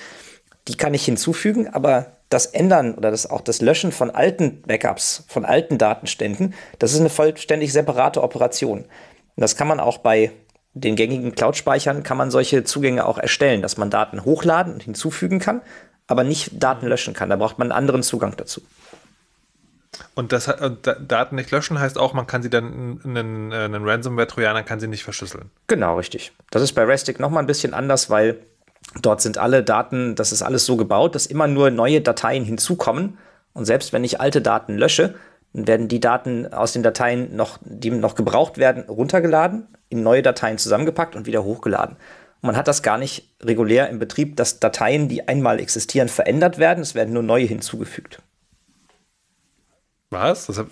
die kann ich hinzufügen, aber das Ändern oder das, auch das Löschen von alten Backups, von alten Datenständen, das ist eine vollständig separate Operation. Und das kann man auch bei den gängigen Cloud-Speichern, kann man solche Zugänge auch erstellen, dass man Daten hochladen und hinzufügen kann aber nicht Daten löschen kann. Da braucht man einen anderen Zugang dazu. Und das und Daten nicht löschen heißt auch, man kann sie dann einen, einen Ransomware-Trojaner kann sie nicht verschlüsseln. Genau, richtig. Das ist bei Restic nochmal ein bisschen anders, weil dort sind alle Daten, das ist alles so gebaut, dass immer nur neue Dateien hinzukommen. Und selbst wenn ich alte Daten lösche, dann werden die Daten aus den Dateien noch, die noch gebraucht werden, runtergeladen, in neue Dateien zusammengepackt und wieder hochgeladen. Man hat das gar nicht regulär im Betrieb, dass Dateien, die einmal existieren, verändert werden. Es werden nur neue hinzugefügt. Was? Das habe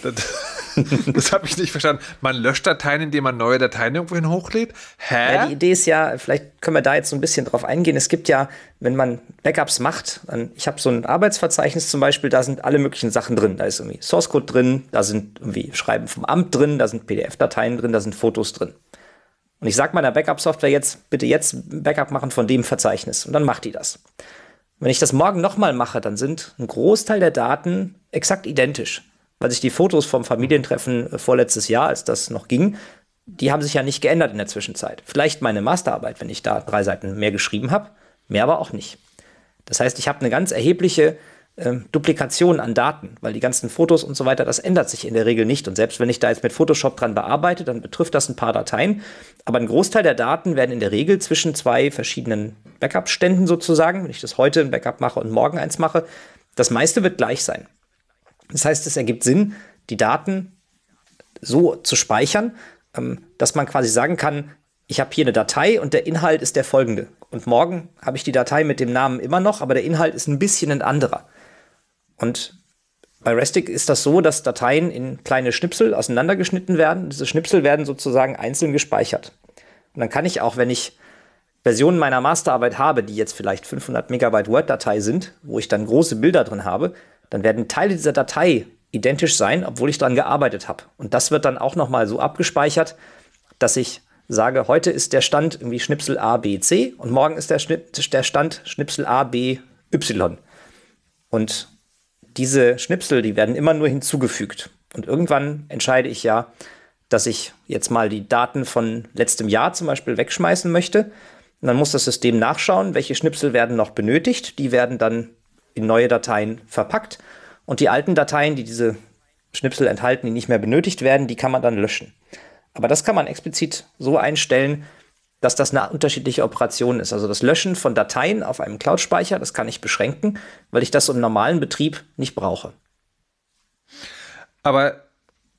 hab ich nicht verstanden. Man löscht Dateien, indem man neue Dateien irgendwohin hochlädt? Hä? Ja, die Idee ist ja, vielleicht können wir da jetzt so ein bisschen drauf eingehen. Es gibt ja, wenn man Backups macht, dann, ich habe so ein Arbeitsverzeichnis zum Beispiel, da sind alle möglichen Sachen drin. Da ist irgendwie Source Code drin, da sind irgendwie Schreiben vom Amt drin, da sind PDF-Dateien drin, da sind Fotos drin. Und ich sage meiner Backup-Software jetzt, bitte jetzt Backup machen von dem Verzeichnis. Und dann macht die das. Wenn ich das morgen nochmal mache, dann sind ein Großteil der Daten exakt identisch. Weil sich die Fotos vom Familientreffen äh, vorletztes Jahr, als das noch ging, die haben sich ja nicht geändert in der Zwischenzeit. Vielleicht meine Masterarbeit, wenn ich da drei Seiten mehr geschrieben habe, mehr aber auch nicht. Das heißt, ich habe eine ganz erhebliche ähm, Duplikation an Daten, weil die ganzen Fotos und so weiter, das ändert sich in der Regel nicht. Und selbst wenn ich da jetzt mit Photoshop dran bearbeite, dann betrifft das ein paar Dateien. Aber ein Großteil der Daten werden in der Regel zwischen zwei verschiedenen Backup-Ständen sozusagen, wenn ich das heute ein Backup mache und morgen eins mache, das meiste wird gleich sein. Das heißt, es ergibt Sinn, die Daten so zu speichern, ähm, dass man quasi sagen kann, ich habe hier eine Datei und der Inhalt ist der folgende. Und morgen habe ich die Datei mit dem Namen immer noch, aber der Inhalt ist ein bisschen ein anderer. Und Bei Restic ist das so, dass Dateien in kleine Schnipsel auseinandergeschnitten werden. Diese Schnipsel werden sozusagen einzeln gespeichert. Und dann kann ich auch, wenn ich Versionen meiner Masterarbeit habe, die jetzt vielleicht 500 Megabyte Word-Datei sind, wo ich dann große Bilder drin habe, dann werden Teile dieser Datei identisch sein, obwohl ich daran gearbeitet habe. Und das wird dann auch noch mal so abgespeichert, dass ich sage, heute ist der Stand irgendwie Schnipsel A, B, C und morgen ist der, Schnipp, der Stand Schnipsel A, B, Y. Und diese Schnipsel, die werden immer nur hinzugefügt. Und irgendwann entscheide ich ja, dass ich jetzt mal die Daten von letztem Jahr zum Beispiel wegschmeißen möchte. Und dann muss das System nachschauen, welche Schnipsel werden noch benötigt. Die werden dann in neue Dateien verpackt. Und die alten Dateien, die diese Schnipsel enthalten, die nicht mehr benötigt werden, die kann man dann löschen. Aber das kann man explizit so einstellen, dass das eine unterschiedliche Operation ist. Also das Löschen von Dateien auf einem Cloud-Speicher, das kann ich beschränken, weil ich das im normalen Betrieb nicht brauche. Aber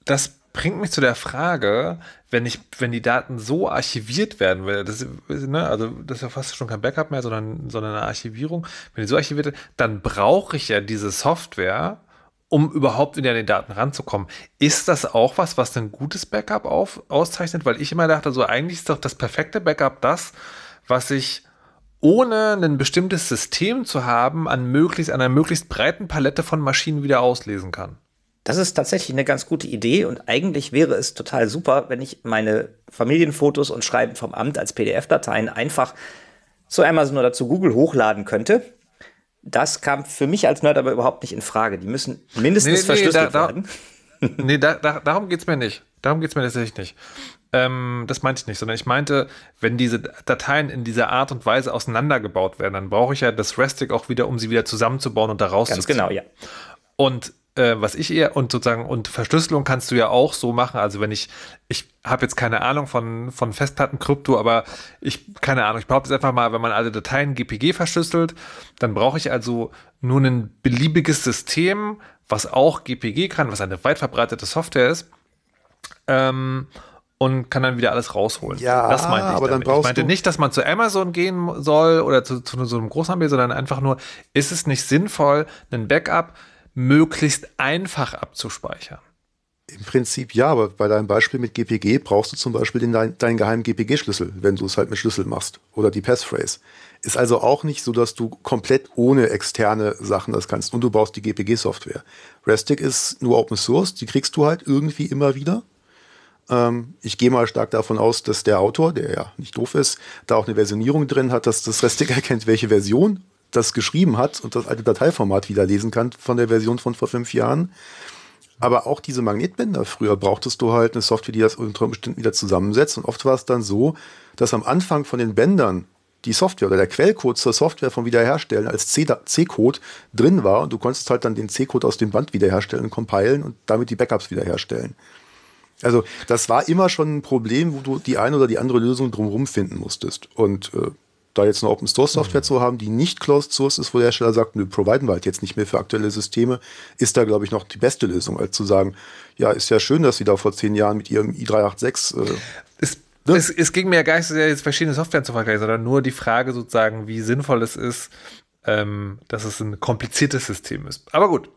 das bringt mich zu der Frage, wenn ich, wenn die Daten so archiviert werden, das, ne, also das ist ja fast schon kein Backup mehr, sondern, sondern eine Archivierung, wenn die so archiviert wird, dann brauche ich ja diese Software, um überhaupt wieder an die Daten ranzukommen. Ist das auch was, was ein gutes Backup auf, auszeichnet? Weil ich immer dachte, so eigentlich ist doch das perfekte Backup das, was ich ohne ein bestimmtes System zu haben, an möglichst, an einer möglichst breiten Palette von Maschinen wieder auslesen kann. Das ist tatsächlich eine ganz gute Idee und eigentlich wäre es total super, wenn ich meine Familienfotos und Schreiben vom Amt als PDF-Dateien einfach zu Amazon oder zu Google hochladen könnte das kam für mich als Nerd aber überhaupt nicht in Frage. Die müssen mindestens nee, nee, verschlüsselt da, werden. nee, da, da, darum geht es mir nicht. Darum geht es mir tatsächlich nicht. Ähm, das meinte ich nicht, sondern ich meinte, wenn diese Dateien in dieser Art und Weise auseinandergebaut werden, dann brauche ich ja das Restic auch wieder, um sie wieder zusammenzubauen und daraus Ganz genau, ja. Und äh, was ich eher und sozusagen und Verschlüsselung kannst du ja auch so machen. Also wenn ich, ich habe jetzt keine Ahnung von, von Festplattenkrypto, aber ich, keine Ahnung, ich behaupte jetzt einfach mal, wenn man alle Dateien GPG verschlüsselt, dann brauche ich also nur ein beliebiges System, was auch GPG kann, was eine weit verbreitete Software ist. Ähm, und kann dann wieder alles rausholen. Ja, das meinte ich aber damit. dann brauchst ich meinte nicht, dass man zu Amazon gehen soll oder zu, zu so einem Großanbieter, sondern einfach nur, ist es nicht sinnvoll, ein Backup möglichst einfach abzuspeichern. Im Prinzip ja, aber bei deinem Beispiel mit GPG brauchst du zum Beispiel den, dein, deinen geheimen GPG-Schlüssel, wenn du es halt mit Schlüssel machst oder die Passphrase. Ist also auch nicht so, dass du komplett ohne externe Sachen das kannst und du brauchst die GPG-Software. Restic ist nur Open Source, die kriegst du halt irgendwie immer wieder. Ähm, ich gehe mal stark davon aus, dass der Autor, der ja nicht doof ist, da auch eine Versionierung drin hat, dass das Restic erkennt, welche Version das geschrieben hat und das alte Dateiformat wieder lesen kann von der Version von vor fünf Jahren. Aber auch diese Magnetbänder, früher brauchtest du halt eine Software, die das unter Umständen wieder zusammensetzt. Und oft war es dann so, dass am Anfang von den Bändern die Software oder der Quellcode zur Software vom Wiederherstellen als C-Code drin war und du konntest halt dann den C-Code aus dem Band wiederherstellen, compilen und damit die Backups wiederherstellen. Also das war immer schon ein Problem, wo du die eine oder die andere Lösung drumherum finden musstest. Und äh, da jetzt eine Open Source Software mhm. zu haben, die nicht closed source ist, wo der Hersteller sagt, wir providen wir halt jetzt nicht mehr für aktuelle Systeme, ist da, glaube ich, noch die beste Lösung, als zu sagen, ja, ist ja schön, dass Sie da vor zehn Jahren mit Ihrem i386 äh, es, ne? es, es, ging mir ja gar nicht so sehr, jetzt verschiedene Software zu vergleichen, sondern nur die Frage sozusagen, wie sinnvoll es ist, ähm, dass es ein kompliziertes System ist. Aber gut,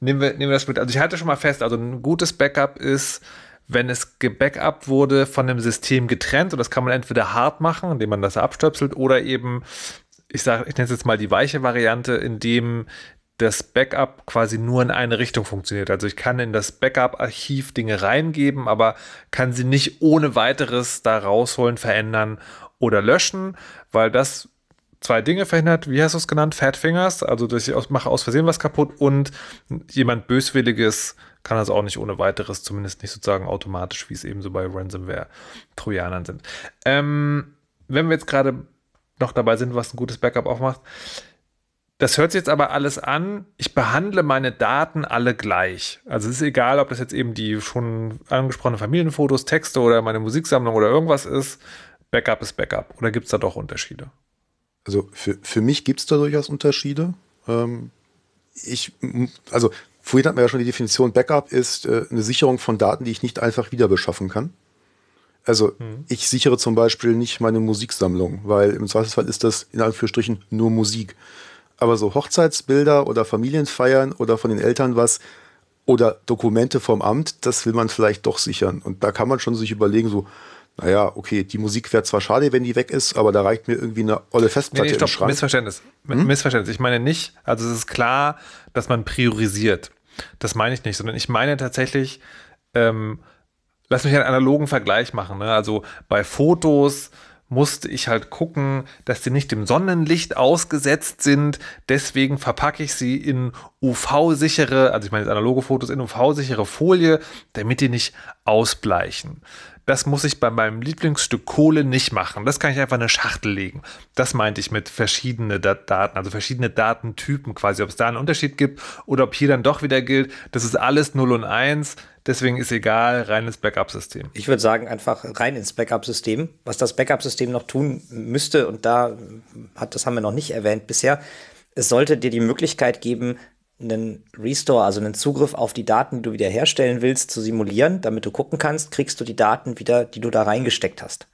nehmen wir, nehmen wir das mit. Also ich halte schon mal fest, also ein gutes Backup ist, wenn es gebackupt wurde, von dem System getrennt. Und das kann man entweder hart machen, indem man das abstöpselt, oder eben, ich sage, ich nenne es jetzt mal die weiche Variante, indem das Backup quasi nur in eine Richtung funktioniert. Also ich kann in das Backup-Archiv Dinge reingeben, aber kann sie nicht ohne weiteres da rausholen, verändern oder löschen, weil das zwei Dinge verhindert. Wie hast du es genannt? Fat Fingers, also dass ich mache aus Versehen was kaputt und jemand Böswilliges kann das auch nicht ohne weiteres, zumindest nicht sozusagen automatisch, wie es eben so bei Ransomware-Trojanern sind. Ähm, wenn wir jetzt gerade noch dabei sind, was ein gutes Backup auch macht, das hört sich jetzt aber alles an. Ich behandle meine Daten alle gleich. Also es ist egal, ob das jetzt eben die schon angesprochenen Familienfotos, Texte oder meine Musiksammlung oder irgendwas ist. Backup ist Backup. Oder gibt es da doch Unterschiede? Also für, für mich gibt es da durchaus Unterschiede. Ähm, ich, also Vorhin hatten wir ja schon die Definition, Backup ist äh, eine Sicherung von Daten, die ich nicht einfach wieder beschaffen kann. Also mhm. ich sichere zum Beispiel nicht meine Musiksammlung, weil im Zweifelsfall ist das in Anführungsstrichen nur Musik. Aber so Hochzeitsbilder oder Familienfeiern oder von den Eltern was, Oder Dokumente vom Amt, das will man vielleicht doch sichern. Und da kann man schon sich überlegen, so, naja, okay, die Musik wäre zwar schade, wenn die weg ist, aber da reicht mir irgendwie eine olle Festplatte nee, nee, stopp, im Schrank. Missverständnis. Hm? Missverständnis. Ich meine nicht, also es ist klar, dass man priorisiert. Das meine ich nicht, sondern ich meine tatsächlich, ähm, lass mich einen analogen Vergleich machen. Ne? Also bei Fotos musste ich halt gucken, dass die nicht dem Sonnenlicht ausgesetzt sind. Deswegen verpacke ich sie in UV-sichere, also ich meine analoge Fotos in UV-sichere Folie, damit die nicht ausbleichen. Das muss ich bei meinem Lieblingsstück Kohle nicht machen. Das kann ich einfach in eine Schachtel legen. Das meinte ich mit verschiedene Daten, also verschiedene Datentypen quasi, ob es da einen Unterschied gibt oder ob hier dann doch wieder gilt, das ist alles 0 und 1. Deswegen ist egal, reines Backup-System. Ich würde sagen, einfach rein ins Backup-System. Was das Backup-System noch tun müsste, und da hat, das haben wir noch nicht erwähnt bisher, es sollte dir die Möglichkeit geben, einen Restore, also einen Zugriff auf die Daten, die du wiederherstellen willst, zu simulieren, damit du gucken kannst, kriegst du die Daten wieder, die du da reingesteckt hast.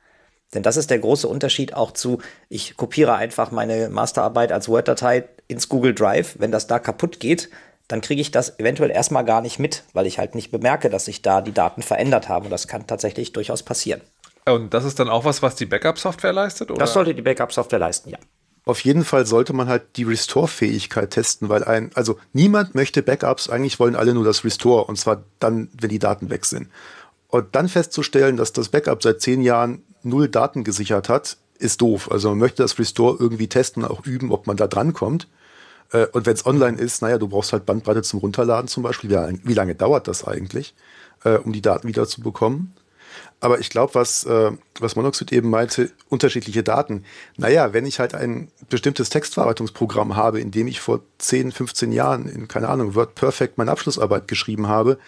Denn das ist der große Unterschied auch zu, ich kopiere einfach meine Masterarbeit als Word-Datei ins Google Drive. Wenn das da kaputt geht, dann kriege ich das eventuell erstmal gar nicht mit, weil ich halt nicht bemerke, dass sich da die Daten verändert haben. Und das kann tatsächlich durchaus passieren. Und das ist dann auch was, was die Backup-Software leistet? Oder? Das sollte die Backup-Software leisten, ja. Auf jeden Fall sollte man halt die Restore-Fähigkeit testen, weil ein, also niemand möchte Backups, eigentlich wollen alle nur das Restore und zwar dann, wenn die Daten weg sind. Und dann festzustellen, dass das Backup seit zehn Jahren null Daten gesichert hat, ist doof. Also man möchte das Restore irgendwie testen auch üben, ob man da drankommt. Äh, und wenn es online ist, naja, du brauchst halt Bandbreite zum Runterladen zum Beispiel. Wie, lange dauert das eigentlich, äh, um die Daten wieder zu bekommen? Aber ich glaube, was, äh, was Monoxid eben meinte, unterschiedliche Daten. Naja, wenn ich halt ein bestimmtes Textverarbeitungsprogramm habe, in dem ich vor 10, 15 Jahren in, keine Ahnung, WordPerfect meine Abschlussarbeit geschrieben habe,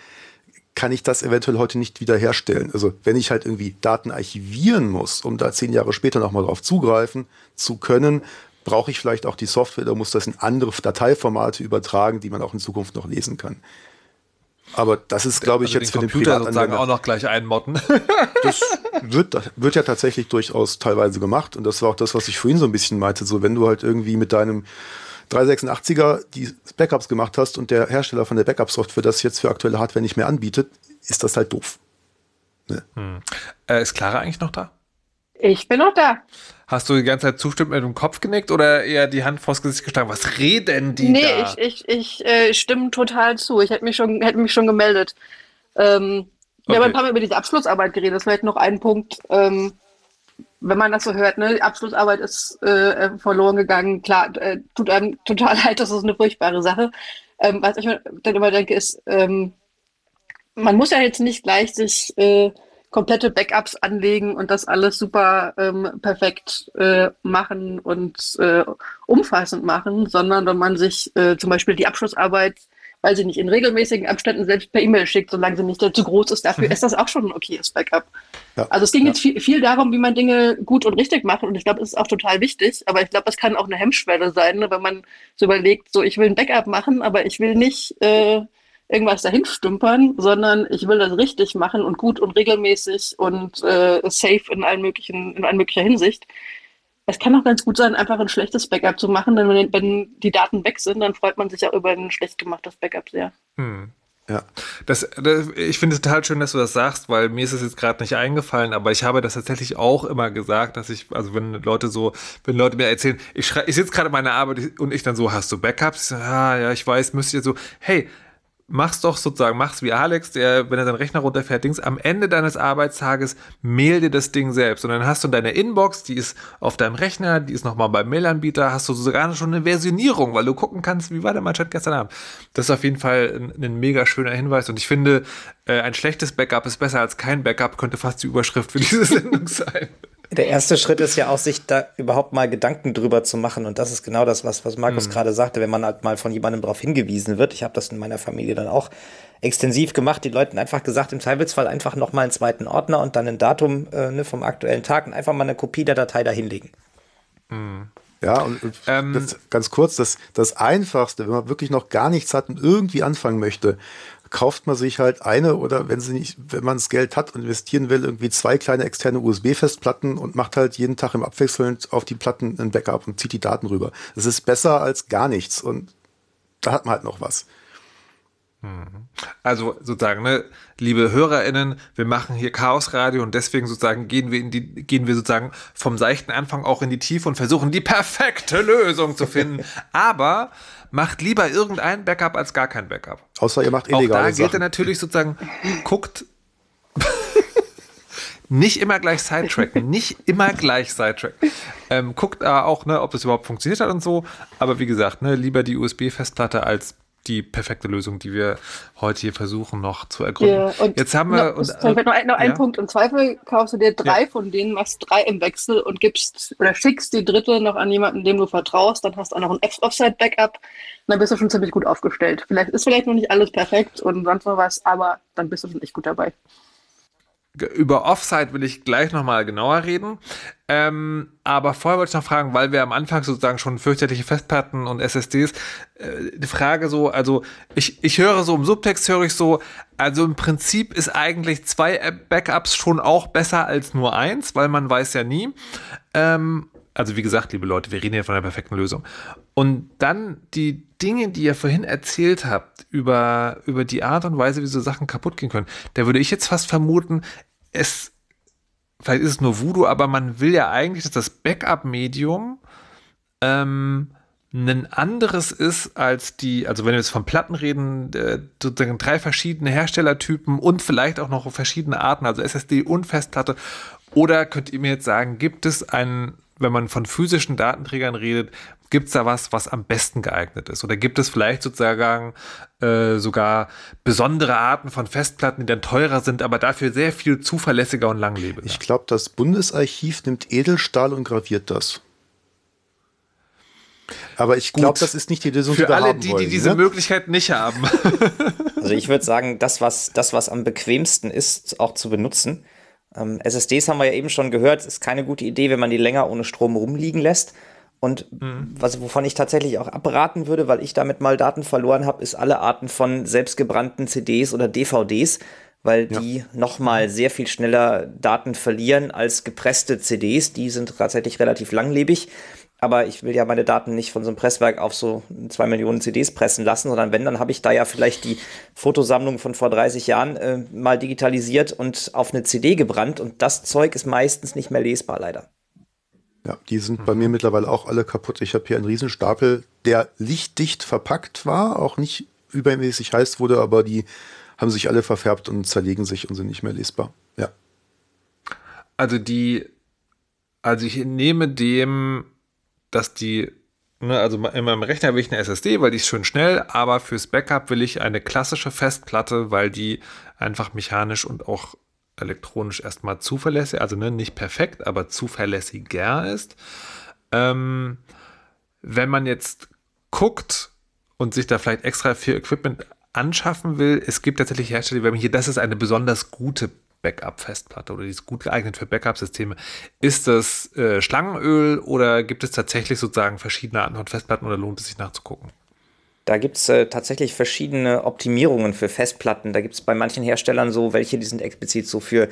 kann ich das eventuell heute nicht wiederherstellen. Also wenn ich halt irgendwie Daten archivieren muss, um da zehn Jahre später nochmal drauf zugreifen zu können, brauche ich vielleicht auch die Software oder muss das in andere Dateiformate übertragen, die man auch in Zukunft noch lesen kann. Aber das ist, glaube ich, also jetzt für den Computer sozusagen auch noch gleich einmotten. das wird, wird ja tatsächlich durchaus teilweise gemacht. Und das war auch das, was ich vorhin so ein bisschen meinte. So, wenn du halt irgendwie mit deinem 386er die Backups gemacht hast und der Hersteller von der Backup-Software das jetzt für aktuelle Hardware nicht mehr anbietet, ist das halt doof. Ne? Hm. Äh, ist Clara eigentlich noch da? Ich bin noch da. Hast du die ganze Zeit zustimmend mit dem Kopf genickt oder eher die Hand vors Gesicht geschlagen? Was reden die nee, da? Nee, ich, ich, ich äh, stimme total zu. Ich hätte mich schon, hätte mich schon gemeldet. Ähm, wir okay. haben ein paar Mal über diese Abschlussarbeit geredet. Das ist vielleicht noch ein Punkt, ähm, wenn man das so hört. Ne? Die Abschlussarbeit ist äh, verloren gegangen. Klar, äh, tut einem total leid, das ist eine furchtbare Sache. Ähm, was ich dann immer denke, ist, ähm, man muss ja jetzt nicht gleich sich äh, komplette Backups anlegen und das alles super ähm, perfekt äh, machen und äh, umfassend machen, sondern wenn man sich äh, zum Beispiel die Abschlussarbeit, weil sie nicht in regelmäßigen Abständen selbst per E-Mail schickt, solange sie nicht zu groß ist, dafür mhm. ist das auch schon ein okayes Backup. Ja. Also es ging ja. jetzt viel, viel, darum, wie man Dinge gut und richtig macht und ich glaube, es ist auch total wichtig, aber ich glaube, es kann auch eine Hemmschwelle sein, ne, wenn man so überlegt, so ich will ein Backup machen, aber ich will nicht äh, irgendwas dahin stümpern, sondern ich will das richtig machen und gut und regelmäßig und äh, safe in allen möglichen, in allen möglicher Hinsicht. Es kann auch ganz gut sein, einfach ein schlechtes Backup zu machen, denn wenn, wenn die Daten weg sind, dann freut man sich auch über ein schlecht gemachtes Backup sehr. Hm. Ja, das, das ich finde es total schön, dass du das sagst, weil mir ist es jetzt gerade nicht eingefallen, aber ich habe das tatsächlich auch immer gesagt, dass ich, also wenn Leute so, wenn Leute mir erzählen, ich, ich sitze gerade in meiner Arbeit und ich dann so, hast du Backups? Ich so, ah, ja, ich weiß, müsste ihr so, hey, mach's doch sozusagen, mach's wie Alex, der, wenn er seinen Rechner runterfährt, Dings, am Ende deines Arbeitstages mail dir das Ding selbst. Und dann hast du deine Inbox, die ist auf deinem Rechner, die ist nochmal beim Mailanbieter, hast du sogar schon eine Versionierung, weil du gucken kannst, wie war der mein Chat gestern Abend. Das ist auf jeden Fall ein, ein mega schöner Hinweis. Und ich finde, äh, ein schlechtes Backup ist besser als kein Backup, könnte fast die Überschrift für diese Sendung sein. Der erste Schritt ist ja auch, sich da überhaupt mal Gedanken drüber zu machen. Und das ist genau das, was, was Markus mhm. gerade sagte, wenn man halt mal von jemandem darauf hingewiesen wird. Ich habe das in meiner Familie dann auch extensiv gemacht, die Leuten einfach gesagt, im Zweifelsfall einfach nochmal einen zweiten Ordner und dann ein Datum äh, ne, vom aktuellen Tag und einfach mal eine Kopie der Datei da hinlegen. Mhm. Ja, und, und ähm, das, ganz kurz, das, das Einfachste, wenn man wirklich noch gar nichts hat und irgendwie anfangen möchte, kauft man sich halt eine oder wenn sie nicht, wenn man das Geld hat und investieren will, irgendwie zwei kleine externe USB-Festplatten und macht halt jeden Tag im Abwechselnd auf die Platten ein Backup und zieht die Daten rüber. Das ist besser als gar nichts und da hat man halt noch was. Also sozusagen, ne, liebe HörerInnen, wir machen hier Chaos Radio und deswegen sozusagen gehen wir in die, gehen wir sozusagen vom seichten Anfang auch in die Tiefe und versuchen die perfekte Lösung zu finden. Aber macht lieber irgendein Backup als gar kein Backup. Außer ihr macht illegale Auch da gilt er natürlich sozusagen, guckt nicht immer gleich sidetracken, nicht immer gleich sidetracken. Ähm, guckt da auch, ne, ob das überhaupt funktioniert hat und so. Aber wie gesagt, ne, lieber die USB-Festplatte als die perfekte Lösung, die wir heute hier versuchen noch zu ergründen. Und Jetzt haben wir noch, und, noch, ein, noch ja. Punkt. Im Zweifel kaufst du dir drei Ja. von denen, machst drei im Wechsel und gibst oder schickst die dritte noch an jemanden, dem du vertraust. Dann hast du auch noch ein Offside-Backup. Und dann bist du schon ziemlich gut aufgestellt. Vielleicht ist vielleicht noch nicht alles perfekt und sonst noch was, aber dann bist du schon echt gut dabei. Über Offside will ich gleich nochmal genauer reden. Ähm, aber vorher wollte ich noch fragen, weil wir am Anfang sozusagen schon fürchterliche Festplatten und SSDs, äh, die Frage so, also ich, ich höre so im Subtext höre ich so, also im Prinzip ist eigentlich zwei Backups schon auch besser als nur eins, weil man weiß ja nie. Ähm, also wie gesagt, liebe Leute, wir reden hier von der perfekten Lösung. Und dann die Dinge, die ihr vorhin erzählt habt, über, über die Art und Weise, wie so Sachen kaputt gehen können, da würde ich jetzt fast vermuten, es, vielleicht ist es nur Voodoo, aber man will ja eigentlich, dass das Backup-Medium ähm, ein anderes ist als die, also wenn wir jetzt von Platten reden, äh, sozusagen drei verschiedene Herstellertypen und vielleicht auch noch verschiedene Arten, also SSD und Festplatte. Oder könnt ihr mir jetzt sagen, gibt es einen, wenn man von physischen Datenträgern redet, gibt es da was, was am besten geeignet ist? Oder gibt es vielleicht sozusagen äh, sogar besondere Arten von Festplatten, die dann teurer sind, aber dafür sehr viel zuverlässiger und langlebiger? Ich glaube, das Bundesarchiv nimmt Edelstahl und graviert das. Aber ich glaube, das ist nicht die Lösung, die Für wir alle, haben die, wollen, die diese ne? Möglichkeit nicht haben. Also ich würde sagen, das was, das, was am bequemsten ist, auch zu benutzen. Ähm, SSDs haben wir ja eben schon gehört, ist keine gute Idee, wenn man die länger ohne Strom rumliegen lässt. Und was, wovon ich tatsächlich auch abraten würde, weil ich damit mal Daten verloren habe, ist alle Arten von selbstgebrannten CDs oder DVDs, weil die nochmal sehr viel schneller Daten verlieren als gepresste CDs. Die sind tatsächlich relativ langlebig. Aber ich will ja meine Daten nicht von so einem Presswerk auf so zwei Millionen CDs pressen lassen, sondern wenn, dann habe ich da ja vielleicht die Fotosammlung von vor 30 Jahren äh, mal digitalisiert und auf eine CD gebrannt. Und das Zeug ist meistens nicht mehr lesbar, leider. Ja, die sind bei mir mittlerweile auch alle kaputt. Ich habe hier einen Riesenstapel, der lichtdicht verpackt war, auch nicht übermäßig heiß wurde, aber die haben sich alle verfärbt und zerlegen sich und sind nicht mehr lesbar. Ja. Also die, also ich nehme dem, dass die, ne, also in meinem Rechner will ich eine SSD, weil die ist schön schnell, aber fürs Backup will ich eine klassische Festplatte, weil die einfach mechanisch und auch elektronisch erstmal zuverlässig, also ne, nicht perfekt, aber zuverlässiger ist. Ähm, wenn man jetzt guckt und sich da vielleicht extra viel Equipment anschaffen will, es gibt tatsächlich Hersteller, die hier, das ist eine besonders gute Backup-Festplatte oder die ist gut geeignet für Backup-Systeme. Ist das äh, Schlangenöl oder gibt es tatsächlich sozusagen verschiedene Arten von Festplatten oder lohnt es sich nachzugucken? Da gibt es äh, tatsächlich verschiedene Optimierungen für Festplatten. Da gibt es bei manchen Herstellern so welche, die sind explizit so für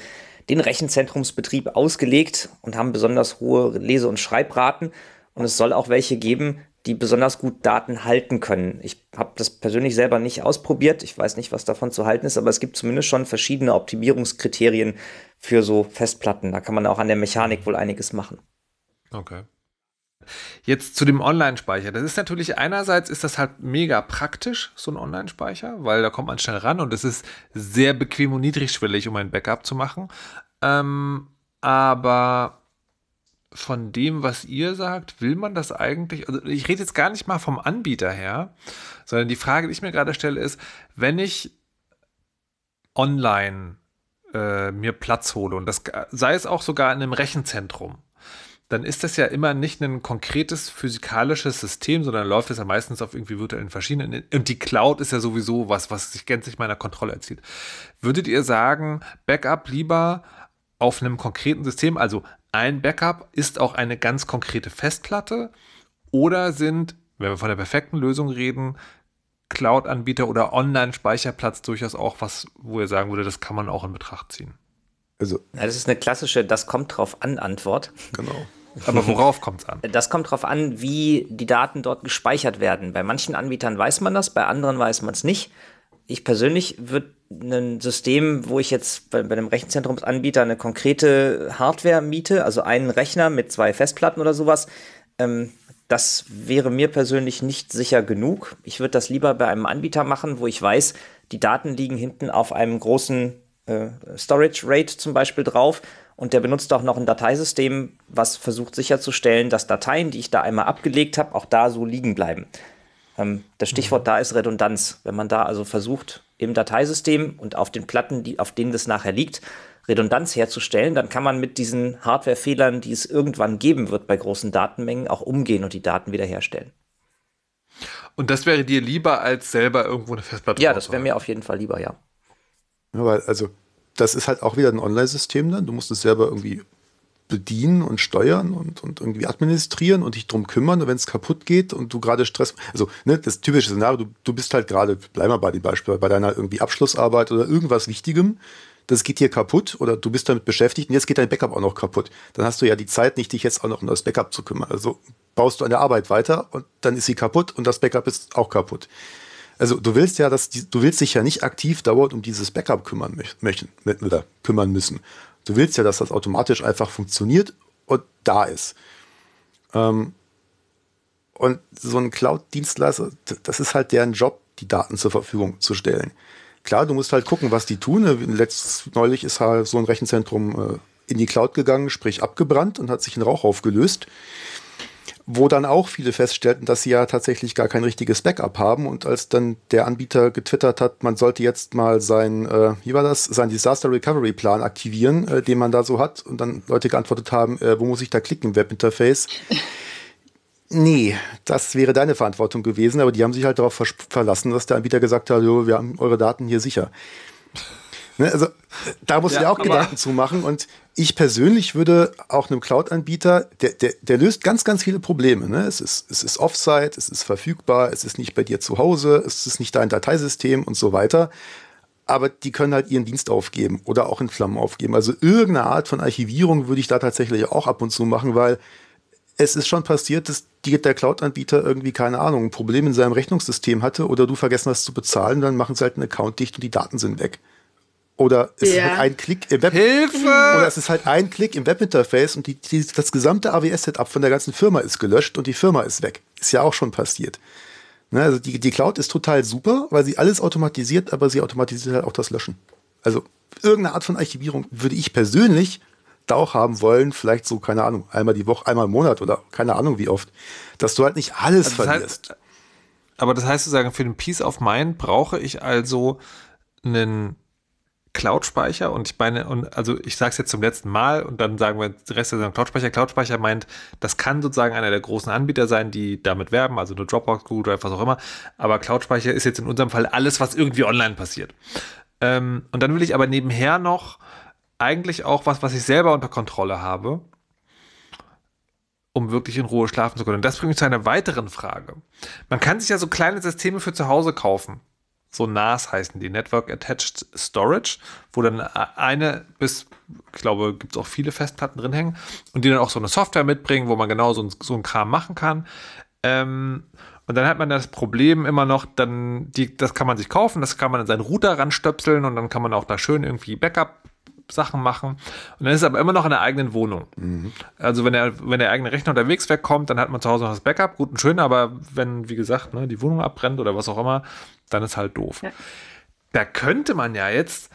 den Rechenzentrumsbetrieb ausgelegt und haben besonders hohe Lese- und Schreibraten. Und es soll auch welche geben, die besonders gut Daten halten können. Ich habe das persönlich selber nicht ausprobiert. Ich weiß nicht, was davon zu halten ist, aber es gibt zumindest schon verschiedene Optimierungskriterien für so Festplatten. Da kann man auch an der Mechanik wohl einiges machen. Okay. Jetzt zu dem Online-Speicher. Das ist natürlich einerseits ist das halt mega praktisch, so ein Online-Speicher, weil da kommt man schnell ran und es ist sehr bequem und niedrigschwellig, um ein Backup zu machen. Ähm, aber von dem, was ihr sagt, will man das eigentlich, also ich rede jetzt gar nicht mal vom Anbieter her, sondern die Frage, die ich mir gerade stelle, ist, wenn ich online äh, mir Platz hole und das sei es auch sogar in einem Rechenzentrum, dann ist das ja immer nicht ein konkretes physikalisches System, sondern läuft es ja meistens auf irgendwie virtuellen Maschinen. Und die Cloud ist ja sowieso was, was sich gänzlich meiner Kontrolle erzieht. Würdet ihr sagen, Backup lieber auf einem konkreten System, also ein Backup ist auch eine ganz konkrete Festplatte oder sind, wenn wir von der perfekten Lösung reden, Cloud-Anbieter oder Online-Speicherplatz durchaus auch was, wo ihr sagen würde, das kann man auch in Betracht ziehen? Also, Ja, das ist eine klassische Das kommt drauf an Antwort. genau. Aber worauf kommt es an? Das kommt drauf an, wie die Daten dort gespeichert werden. Bei manchen Anbietern weiß man das, bei anderen weiß man es nicht. Ich persönlich würde ein System, wo ich jetzt bei, bei einem Rechenzentrumsanbieter eine konkrete Hardware miete, also einen Rechner mit zwei Festplatten oder sowas, ähm, das wäre mir persönlich nicht sicher genug. Ich würde das lieber bei einem Anbieter machen, wo ich weiß, die Daten liegen hinten auf einem großen äh, Storage Rate zum Beispiel drauf und der benutzt auch noch ein Dateisystem, was versucht sicherzustellen, dass Dateien, die ich da einmal abgelegt habe, auch da so liegen bleiben. Ähm, das Stichwort mhm. da ist Redundanz. Wenn man da also versucht, im Dateisystem und auf den Platten, die, auf denen das nachher liegt, Redundanz herzustellen, dann kann man mit diesen Hardwarefehlern, die es irgendwann geben wird bei großen Datenmengen, auch umgehen und die Daten wiederherstellen. Und das wäre dir lieber, als selber irgendwo eine Festplatte Ja, das wäre mir auf jeden Fall lieber, ja. ja weil, also, das ist halt auch wieder ein Online-System dann. Du musst es selber irgendwie bedienen und steuern und, und irgendwie administrieren und dich drum kümmern, wenn es kaputt geht und du gerade Stress, also ne, das typische Szenario, du, du bist halt gerade, bleib mal bei dem Beispiel, bei deiner irgendwie Abschlussarbeit oder irgendwas Wichtigem, das geht hier kaputt oder du bist damit beschäftigt und jetzt geht dein Backup auch noch kaputt. Dann hast du ja die Zeit nicht, dich jetzt auch noch um das Backup zu kümmern. Also baust du an der Arbeit weiter und dann ist sie kaputt und das Backup ist auch kaputt. Also du willst ja, dass die, du willst dich ja nicht aktiv dauernd um dieses Backup kümmern möchten kümmern müssen. Du willst ja, dass das automatisch einfach funktioniert und da ist. Ähm, und so ein Cloud-Dienstleister, das ist halt deren Job, die Daten zur Verfügung zu stellen. Klar, du musst halt gucken, was die tun. Letzt, neulich ist halt so ein Rechenzentrum äh, in die Cloud gegangen, sprich abgebrannt und hat sich in Rauch aufgelöst. Wo dann auch viele feststellten, dass sie ja tatsächlich gar kein richtiges Backup haben. Und als dann der Anbieter getwittert hat, man sollte jetzt mal sein, äh, wie war das, sein Disaster Recovery Plan aktivieren, äh, den man da so hat, und dann Leute geantwortet haben, äh, wo muss ich da klicken im Webinterface? Nee, das wäre deine Verantwortung gewesen, aber die haben sich halt darauf verlassen, dass der Anbieter gesagt hat, jo, wir haben eure Daten hier sicher. Ne, also da musst ja, du dir auch Gedanken zu machen. Und ich persönlich würde auch einem Cloud-Anbieter, der, der, der löst ganz, ganz viele Probleme. Ne? Es, ist, es ist Offsite, es ist verfügbar, es ist nicht bei dir zu Hause, es ist nicht dein Dateisystem und so weiter. Aber die können halt ihren Dienst aufgeben oder auch in Flammen aufgeben. Also irgendeine Art von Archivierung würde ich da tatsächlich auch ab und zu machen, weil es ist schon passiert, dass der Cloud-Anbieter irgendwie, keine Ahnung, ein Problem in seinem Rechnungssystem hatte oder du vergessen hast zu bezahlen, dann machen sie halt einen Account dicht und die Daten sind weg. Oder es ja. ist halt ein Klick im Web Hilfe! Oder es ist halt ein Klick im Webinterface und die, die, das gesamte AWS-Setup von der ganzen Firma ist gelöscht und die Firma ist weg. Ist ja auch schon passiert. Ne, also die, die Cloud ist total super, weil sie alles automatisiert, aber sie automatisiert halt auch das Löschen. Also irgendeine Art von Archivierung würde ich persönlich da auch haben wollen, vielleicht so, keine Ahnung, einmal die Woche, einmal im Monat oder keine Ahnung wie oft, dass du halt nicht alles also verlierst. Heißt, aber das heißt sozusagen, für den Peace of Mind brauche ich also einen Cloud-Speicher und ich meine, und also ich sage es jetzt zum letzten Mal und dann sagen wir der Rest der Cloud-Speicher. Cloud-Speicher meint, das kann sozusagen einer der großen Anbieter sein, die damit werben, also eine Dropbox, Google Drive, was auch immer. Aber Cloud-Speicher ist jetzt in unserem Fall alles, was irgendwie online passiert. Ähm, und dann will ich aber nebenher noch eigentlich auch was, was ich selber unter Kontrolle habe, um wirklich in Ruhe schlafen zu können. Und das bringt mich zu einer weiteren Frage. Man kann sich ja so kleine Systeme für zu Hause kaufen. So NAS heißen die, Network Attached Storage, wo dann eine bis, ich glaube, gibt es auch viele Festplatten drin hängen und die dann auch so eine Software mitbringen, wo man genau so, ein, so einen Kram machen kann. Ähm, und dann hat man das Problem immer noch, dann, die, das kann man sich kaufen, das kann man in seinen Router ranstöpseln und dann kann man auch da schön irgendwie Backup Sachen machen. Und dann ist es aber immer noch in der eigenen Wohnung. Mhm. Also wenn der, wenn der eigene Rechner unterwegs wegkommt, dann hat man zu Hause noch das Backup, gut und schön, aber wenn, wie gesagt, ne, die Wohnung abbrennt oder was auch immer, dann ist halt doof. Ja. Da könnte man ja jetzt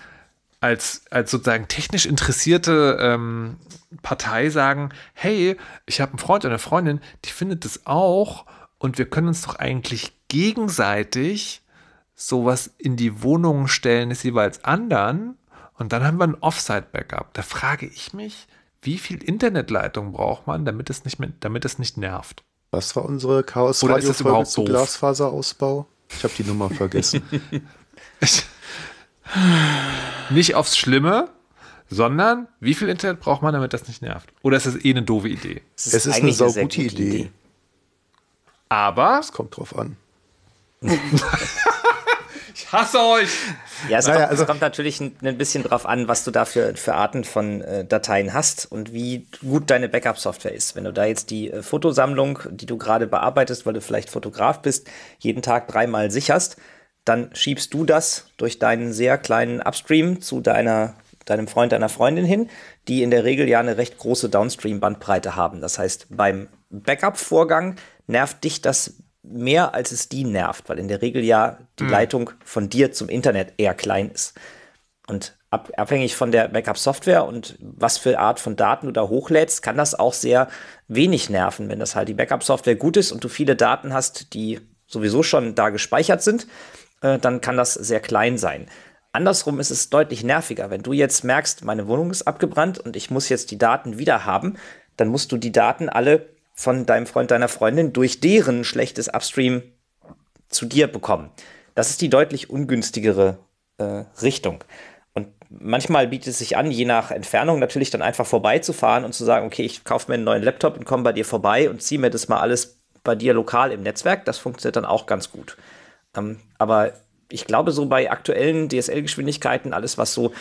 als, als sozusagen technisch interessierte ähm, Partei sagen, hey, ich habe einen Freund oder eine Freundin, die findet das auch und wir können uns doch eigentlich gegenseitig sowas in die Wohnung stellen des jeweils anderen und dann haben wir ein Offsite-Backup. Da frage ich mich, wie viel Internetleitung braucht man, damit es nicht, mehr, damit es nicht nervt? Was war unsere chaos Oder ist das überhaupt zu Glasfaserausbau? Ich habe die Nummer vergessen. nicht aufs Schlimme, sondern wie viel Internet braucht man, damit das nicht nervt? Oder ist das eh eine doofe Idee? Es ist, es ist eine saugute Idee. Idee. Aber. Es kommt drauf an. Ich hasse euch. Ja, es, naja, kommt, also, es kommt, natürlich ein, ein, bisschen drauf an, was du da für, für Arten von äh, Dateien hast und wie gut deine Backup-Software ist. Wenn du da jetzt die äh, Fotosammlung, die du gerade bearbeitest, weil du vielleicht Fotograf bist, jeden Tag dreimal sicherst, dann schiebst du das durch deinen sehr kleinen Upstream zu deiner, deinem Freund, deiner Freundin hin, die in der Regel ja eine recht große Downstream-Bandbreite haben. Das heißt, beim Backup-Vorgang nervt dich das mehr, als es die nervt, weil in der Regel ja die mhm. Leitung von dir zum Internet eher klein ist. Und ab, abhängig von der Backup-Software und was für Art von Daten du da hochlädst, kann das auch sehr wenig nerven, wenn das halt die Backup-Software gut ist und du viele Daten hast, die sowieso schon da gespeichert sind, äh, dann kann das sehr klein sein. Andersrum ist es deutlich nerviger. Wenn du jetzt merkst, meine Wohnung ist abgebrannt und ich muss jetzt die Daten wieder haben, dann musst du die Daten alle von deinem Freund, deiner Freundin durch deren schlechtes Upstream zu dir bekommen. Das ist die deutlich ungünstigere äh, Richtung. Und manchmal bietet es sich an, je nach Entfernung natürlich dann einfach vorbeizufahren und zu sagen, okay, ich kaufe mir einen neuen Laptop und komme bei dir vorbei und ziehe mir das mal alles bei dir lokal im Netzwerk. Das funktioniert dann auch ganz gut. Ähm, aber ich glaube, so bei aktuellen DSL-Geschwindigkeiten, alles was so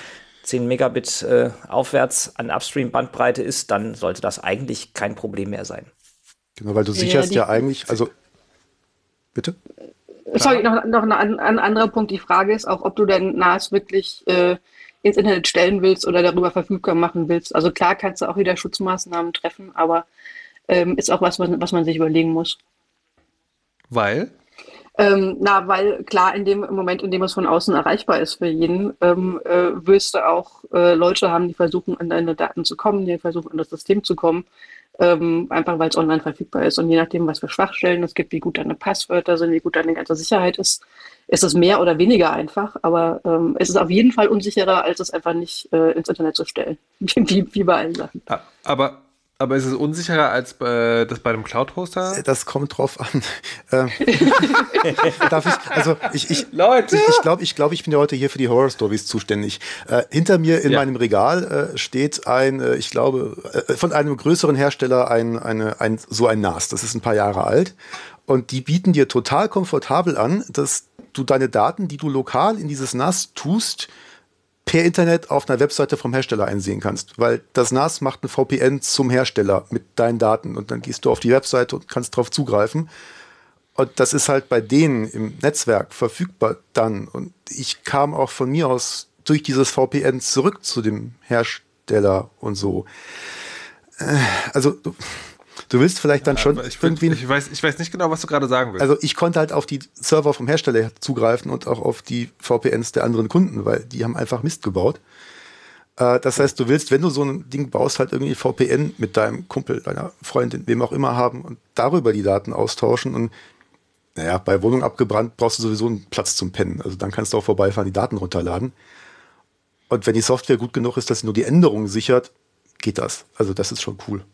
10 Megabit äh, aufwärts an Upstream-Bandbreite ist, dann sollte das eigentlich kein Problem mehr sein. Genau, weil du sicherst ja, ja eigentlich, also bitte? Sorry, noch, noch ein, ein, anderer Punkt. Die Frage ist auch, ob du dein NAS wirklich äh, ins Internet stellen willst oder darüber verfügbar machen willst. Also klar kannst du auch wieder Schutzmaßnahmen treffen, aber ähm, ist auch was, was man sich überlegen muss. Weil? Ähm, na, weil klar, in dem Moment, in dem es von außen erreichbar ist für jeden, ähm, äh, wirst du auch äh, Leute haben, die versuchen, an deine Daten zu kommen, die versuchen, an das System zu kommen, ähm, einfach weil es online verfügbar ist. Und je nachdem, was für Schwachstellen es gibt, wie gut deine Passwörter sind, wie gut deine ganze Sicherheit ist, ist es mehr oder weniger einfach. Aber ähm, es ist auf jeden Fall unsicherer, als es einfach nicht äh, ins Internet zu stellen, wie, wie bei allen Sachen. Aber aber ist es unsicherer als äh, das bei einem Cloud-Hoster? Äh, das kommt drauf an. Ähm, darf ich, also ich, ich, Leute. ich, ich glaube, ich, glaub, ich bin ja heute hier für die Horror-Stories zuständig. Äh, hinter mir in ja. meinem Regal äh, steht ein, äh, ich glaube, äh, von einem größeren Hersteller ein, eine, ein, so ein NAS. Das ist ein paar Jahre alt. Und die bieten dir total komfortabel an, dass du deine Daten, die du lokal in dieses NAS tust, per Internet auf einer Webseite vom Hersteller einsehen kannst, weil das NAS macht ein VPN zum Hersteller mit deinen Daten und dann gehst du auf die Webseite und kannst darauf zugreifen. Und das ist halt bei denen im Netzwerk verfügbar dann. Und ich kam auch von mir aus durch dieses VPN zurück zu dem Hersteller und so. Äh, also Du willst vielleicht dann schon ich, irgendwie. Ich weiß, ich weiß nicht genau, was du gerade sagen willst. Also ich konnte halt auf die Server vom Hersteller zugreifen und auch auf die VPNs der anderen Kunden, weil die haben einfach Mist gebaut. Äh, das heißt, du willst, wenn du so ein Ding baust, halt irgendwie VPN mit deinem Kumpel, deiner Freundin, wem auch immer haben und darüber die Daten austauschen. Und naja, bei Wohnung abgebrannt brauchst du sowieso einen Platz zum Pennen. Also dann kannst du auch vorbeifahren, die Daten runterladen. Und wenn die Software gut genug ist, dass sie nur die Änderungen sichert, geht das. Also das ist schon cool.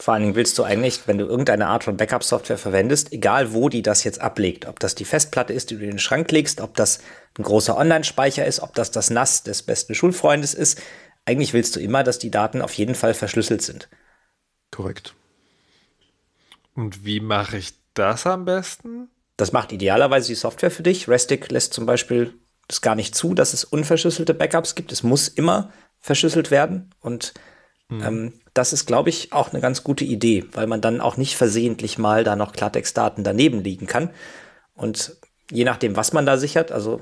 Vor allen Dingen willst du eigentlich, wenn du irgendeine Art von Backup-Software verwendest, egal wo die das jetzt ablegt, ob das die Festplatte ist, die du in den Schrank legst, ob das ein großer Online-Speicher ist, ob das das NAS des besten Schulfreundes ist, eigentlich willst du immer, dass die Daten auf jeden Fall verschlüsselt sind. Korrekt. Und wie mache ich das am besten? Das macht idealerweise die Software für dich. Restic lässt zum Beispiel das gar nicht zu, dass es unverschlüsselte Backups gibt. Es muss immer verschlüsselt werden und Mhm. Ähm, das ist, glaube ich, auch eine ganz gute Idee, weil man dann auch nicht versehentlich mal da noch Klartextdaten daneben liegen kann. Und je nachdem, was man da sichert, also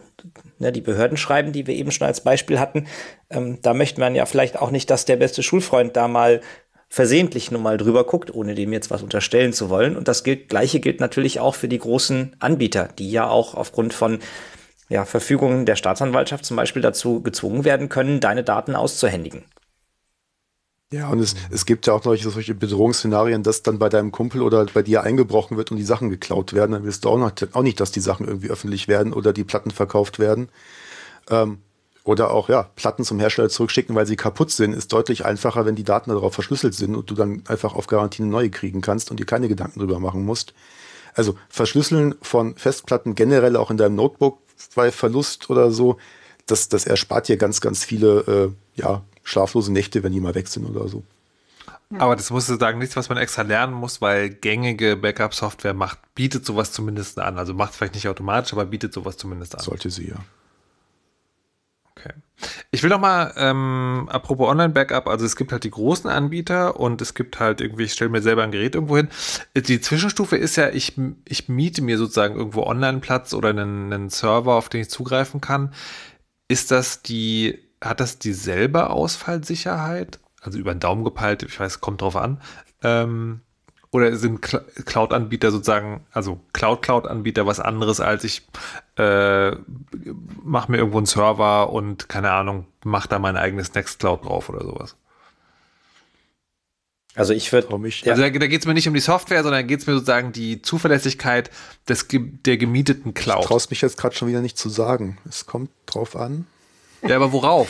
ne, die Behörden schreiben, die wir eben schon als Beispiel hatten, ähm, da möchte man ja vielleicht auch nicht, dass der beste Schulfreund da mal versehentlich nur mal drüber guckt, ohne dem jetzt was unterstellen zu wollen. Und das gilt, gleiche gilt natürlich auch für die großen Anbieter, die ja auch aufgrund von ja, Verfügungen der Staatsanwaltschaft zum Beispiel dazu gezwungen werden können, deine Daten auszuhändigen. Ja, und es, es gibt ja auch noch solche Bedrohungsszenarien, dass dann bei deinem Kumpel oder bei dir eingebrochen wird und die Sachen geklaut werden. Dann willst du auch, noch, auch nicht, dass die Sachen irgendwie öffentlich werden oder die Platten verkauft werden. Ähm, oder auch, ja, Platten zum Hersteller zurückschicken, weil sie kaputt sind, ist deutlich einfacher, wenn die Daten darauf verschlüsselt sind und du dann einfach auf Garantie eine neue kriegen kannst und dir keine Gedanken drüber machen musst. Also Verschlüsseln von Festplatten generell auch in deinem Notebook bei Verlust oder so, das, das erspart dir ganz, ganz viele äh, ja, schlaflose Nächte, wenn die mal weg sind oder so. Aber das muss ich sagen, nichts, was man extra lernen muss, weil gängige Backup-Software macht, bietet sowas zumindest an. Also macht es vielleicht nicht automatisch, aber bietet sowas zumindest an. Sollte sie, ja. Okay. Ich will noch mal, ähm, apropos Online-Backup, also es gibt halt die großen Anbieter und es gibt halt irgendwie, ich stelle mir selber ein Gerät irgendwo hin. Die Zwischenstufe ist ja, ich, ich miete mir sozusagen irgendwo Online-Platz oder einen, einen Server, auf den ich zugreifen kann. Ist das die, hat das dieselbe Ausfallsicherheit? Also über den Daumen gepeilt, ich weiß, kommt drauf an. Ähm, oder sind Cloud-Anbieter sozusagen, also Cloud-Cloud-Anbieter was anderes als ich äh, mache mir irgendwo einen Server und keine Ahnung, mache da mein eigenes Nextcloud drauf oder sowas? Also ich würde. Ja. Also da, da geht es mir nicht um die Software, sondern da geht es mir sozusagen die Zuverlässigkeit des, der gemieteten Cloud. Du traust mich jetzt gerade schon wieder nicht zu sagen. Es kommt drauf an. Ja, aber worauf?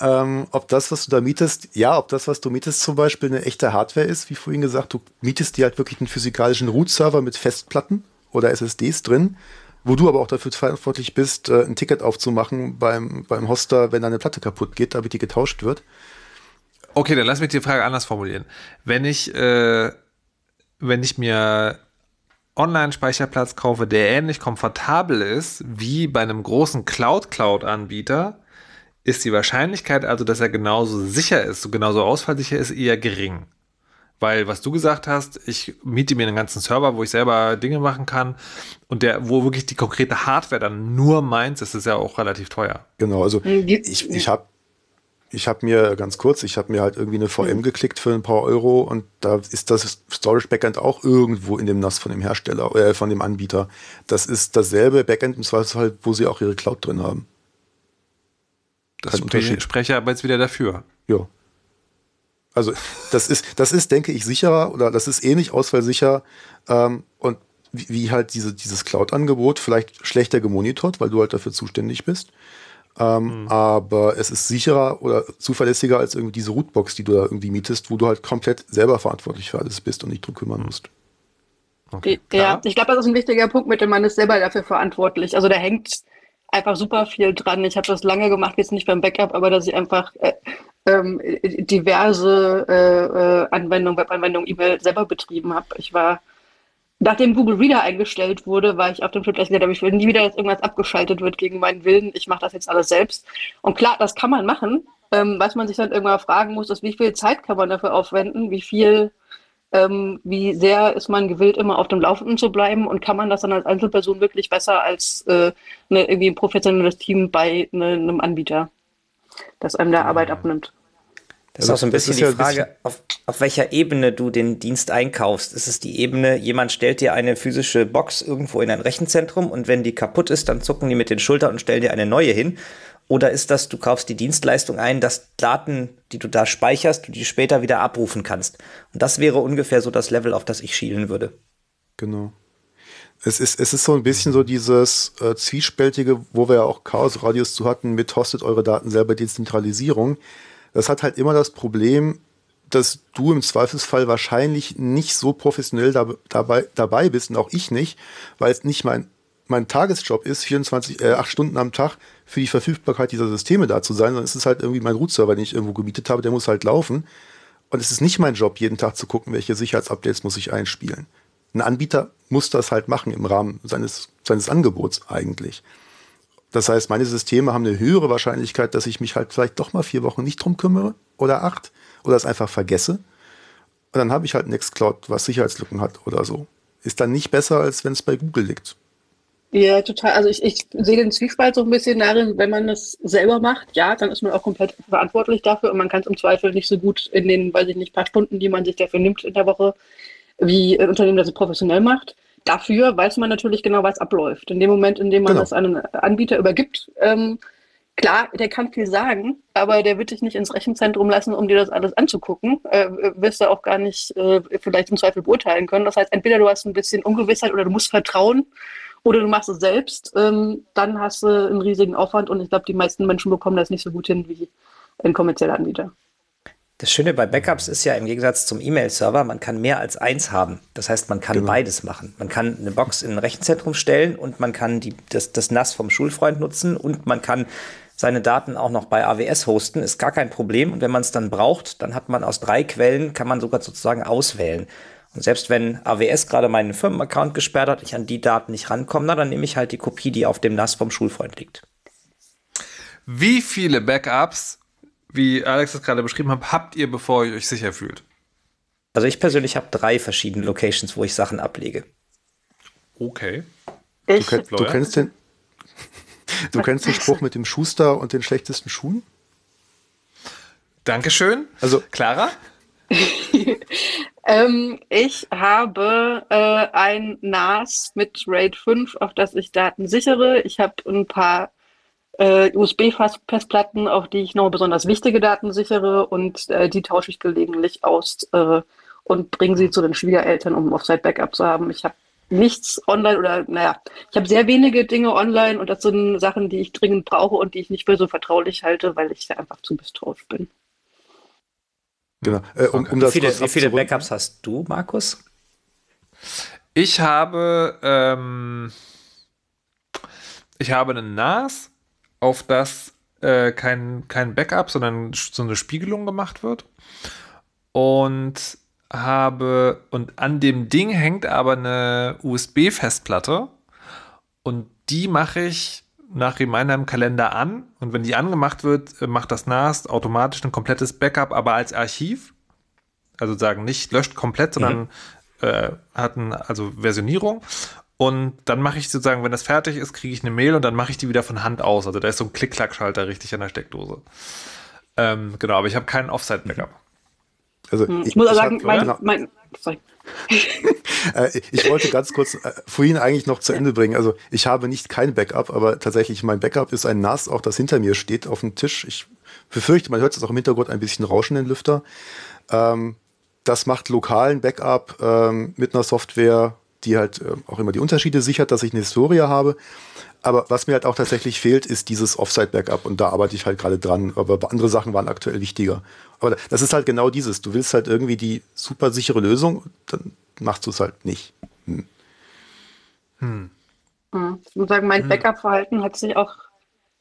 ähm, ob das, was du da mietest, ja, ob das, was du mietest, zum Beispiel eine echte Hardware ist, wie vorhin gesagt, du mietest dir halt wirklich einen physikalischen Root-Server mit Festplatten oder SSDs drin, wo du aber auch dafür verantwortlich bist, äh, ein Ticket aufzumachen beim, beim Hoster, wenn deine Platte kaputt geht, damit die getauscht wird. Okay, dann lass mich die Frage anders formulieren. Wenn ich, äh, wenn ich mir Online-Speicherplatz kaufe, der ähnlich komfortabel ist wie bei einem großen Cloud-Cloud-Anbieter, ist die Wahrscheinlichkeit also, dass er genauso sicher ist, genauso ausfallsicher ist, eher gering. Weil, was du gesagt hast, ich miete mir einen ganzen Server, wo ich selber Dinge machen kann und der, wo wirklich die konkrete Hardware dann nur meins ist, ist ja auch relativ teuer. Genau, also hm, ich, ich habe ich habe mir ganz kurz, ich habe mir halt irgendwie eine VM mhm. geklickt für ein paar Euro und da ist das Storage Backend auch irgendwo in dem NAS von dem Hersteller, äh, von dem Anbieter. Das ist dasselbe Backend im Zweifelsfall, wo sie auch ihre Cloud drin haben. Das spreche, spreche aber jetzt wieder dafür. Ja. Also das ist, das ist, denke ich, sicherer oder das ist ähnlich ausfallsicher ähm, und wie, wie, halt diese, dieses Cloud-Angebot vielleicht schlechter gemonitort, weil du halt dafür zuständig bist. Ähm, mhm. Aber es ist sicherer oder zuverlässiger als irgendwie diese Rootbox, die du da irgendwie mietest, wo du halt komplett selber verantwortlich für alles bist und nicht drum kümmern musst. Okay, ja, ich glaube, das ist ein wichtiger Punkt mit dem man ist selber dafür verantwortlich. Also da hängt einfach super viel dran. Ich habe das lange gemacht, jetzt nicht beim Backup, aber dass ich einfach äh, ähm, diverse äh, äh, Anwendungen, Webanwendungen, E-Mail selber betrieben habe. Ich war, nachdem Google Reader eingestellt wurde, war ich auf dem Trip, dass ich gesagt ich will nie wieder, dass irgendwas abgeschaltet wird gegen meinen Willen. Ich mache das jetzt alles selbst. Und klar, das kann man machen. Ähm, was man sich dann irgendwann fragen muss, ist, wie viel Zeit kann man dafür aufwenden? Wie viel ähm, wie sehr ist man gewillt, immer auf dem Laufenden zu bleiben und kann man das dann als Einzelperson wirklich besser als äh, ne, irgendwie ein professionelles Team bei ne, einem Anbieter, das einem der Arbeit abnimmt. Das ist auch so ein bisschen die Frage, auf, auf welcher Ebene du den Dienst einkaufst. Ist es die Ebene, jemand stellt dir eine physische Box irgendwo in ein Rechenzentrum und wenn die kaputt ist, dann zucken die mit den Schultern und stellen dir eine neue hin? Oder ist das, du kaufst die Dienstleistung ein, dass Daten, die du da speicherst, du die später wieder abrufen kannst? Und das wäre ungefähr so das Level, auf das ich schielen würde. Genau. Es ist, es ist so ein bisschen so dieses äh, Zwiespältige, wo wir ja auch Chaos-Radius zu hatten mit hostet eure Daten selber Dezentralisierung. Das hat halt immer das Problem, dass du im Zweifelsfall wahrscheinlich nicht so professionell da, dabei, dabei bist und auch ich nicht, weil es nicht mein mein Tagesjob ist, 24, äh, 8 Stunden am Tag für die Verfügbarkeit dieser Systeme da zu sein, sondern es ist halt irgendwie mein Root-Server, den ich irgendwo gemietet habe, der muss halt laufen. Und es ist nicht mein Job, jeden Tag zu gucken, welche Sicherheitsupdates muss ich einspielen. Ein Anbieter muss das halt machen im Rahmen seines, seines Angebots eigentlich. Das heißt, meine Systeme haben eine höhere Wahrscheinlichkeit, dass ich mich halt vielleicht doch mal vier Wochen nicht drum kümmere oder acht oder es einfach vergesse. Und dann habe ich halt Nextcloud, was Sicherheitslücken hat oder so. Ist dann nicht besser, als wenn es bei Google liegt. Ja, total. Also ich, ich sehe den Zwiespalt so ein bisschen darin, wenn man das selber macht, ja, dann ist man auch komplett verantwortlich dafür und man kann es im Zweifel nicht so gut in den, weiß ich nicht, paar Stunden, die man sich dafür nimmt in der Woche, wie ein Unternehmen das professionell macht. Dafür weiß man natürlich genau, was abläuft. In dem Moment, in dem man genau. das einem Anbieter übergibt, ähm, klar, der kann viel sagen, aber der wird dich nicht ins Rechenzentrum lassen, um dir das alles anzugucken. Äh, wirst du auch gar nicht äh, vielleicht im Zweifel beurteilen können. Das heißt, entweder du hast ein bisschen Ungewissheit oder du musst vertrauen oder du machst es selbst, ähm, dann hast du einen riesigen Aufwand und ich glaube, die meisten Menschen bekommen das nicht so gut hin wie ein kommerzieller Anbieter. Das Schöne bei Backups ist ja im Gegensatz zum E-Mail-Server, man kann mehr als eins haben. Das heißt, man kann genau. beides machen. Man kann eine Box in ein Rechenzentrum stellen und man kann die, das, das NAS vom Schulfreund nutzen und man kann seine Daten auch noch bei AWS hosten, ist gar kein Problem. Und wenn man es dann braucht, dann hat man aus drei Quellen, kann man sogar sozusagen auswählen. Und selbst wenn AWS gerade meinen Firmenaccount gesperrt hat, ich an die Daten nicht rankomme, na, dann nehme ich halt die Kopie, die auf dem NAS vom Schulfreund liegt. Wie viele Backups, wie Alex das gerade beschrieben hat, habt ihr, bevor ihr euch sicher fühlt? Also ich persönlich habe drei verschiedene Locations, wo ich Sachen ablege. Okay. Ich, Du, kenn, du kennst den, du kennst den Spruch mit dem Schuster und den schlechtesten Schuhen? Dankeschön. Also- Clara? ähm, ich habe äh, ein NAS mit RAID 5, auf das ich Daten sichere. Ich habe ein paar äh, USB-Festplatten, auf die ich noch besonders wichtige Daten sichere und äh, die tausche ich gelegentlich aus äh, und bringe sie zu den Schwiegereltern, um Offsite-Backup zu haben. Ich habe nichts online oder, naja, ich habe sehr wenige Dinge online und das sind Sachen, die ich dringend brauche und die ich nicht für so vertraulich halte, weil ich da einfach zu misstrauisch bin. Genau. Äh, um, um Wie das viele, kurz wie viele. Backups hast du, Markus? Ich habe, ähm, ich habe einen NAS, auf das äh, kein, kein Backup, sondern so eine Spiegelung gemacht wird. Und habe, und an dem Ding hängt aber eine USB-Festplatte. Und die mache ich nach Reminder im Kalender an. Und wenn die angemacht wird, äh, macht das NAS automatisch ein komplettes Backup, aber als Archiv. Also sagen nicht löscht komplett, sondern äh, hat ein, also Versionierung. Und dann mache ich sozusagen, wenn das fertig ist, kriege ich eine Mail und dann mache ich die wieder von Hand aus. Also da ist so ein Klick-Klack-Schalter richtig an der Steckdose. Ähm, genau, aber ich habe keinen Offsite-Backup. Also Hm, Ich, muss auch ich sagen, mein, genau. mein, sorry. Äh, ich wollte ganz kurz äh, vorhin eigentlich noch zu Ende bringen. Also ich habe nicht kein Backup, aber tatsächlich mein Backup ist ein NAS, auch das hinter mir steht auf dem Tisch. Ich befürchte, man hört es auch im Hintergrund ein bisschen rauschen, den Lüfter. Ähm, das macht lokalen Backup ähm, mit einer Software, die halt äh, auch immer die Unterschiede sichert, dass ich eine Historie habe. Aber was mir halt auch tatsächlich fehlt, ist dieses Offsite-Backup. Und da arbeite ich halt gerade dran. Aber andere Sachen waren aktuell wichtiger. Aber das ist halt genau dieses. Du willst halt irgendwie die super sichere Lösung, dann machst du es halt nicht. Hm. Ich muss sagen, mein Backup-Verhalten hat sich auch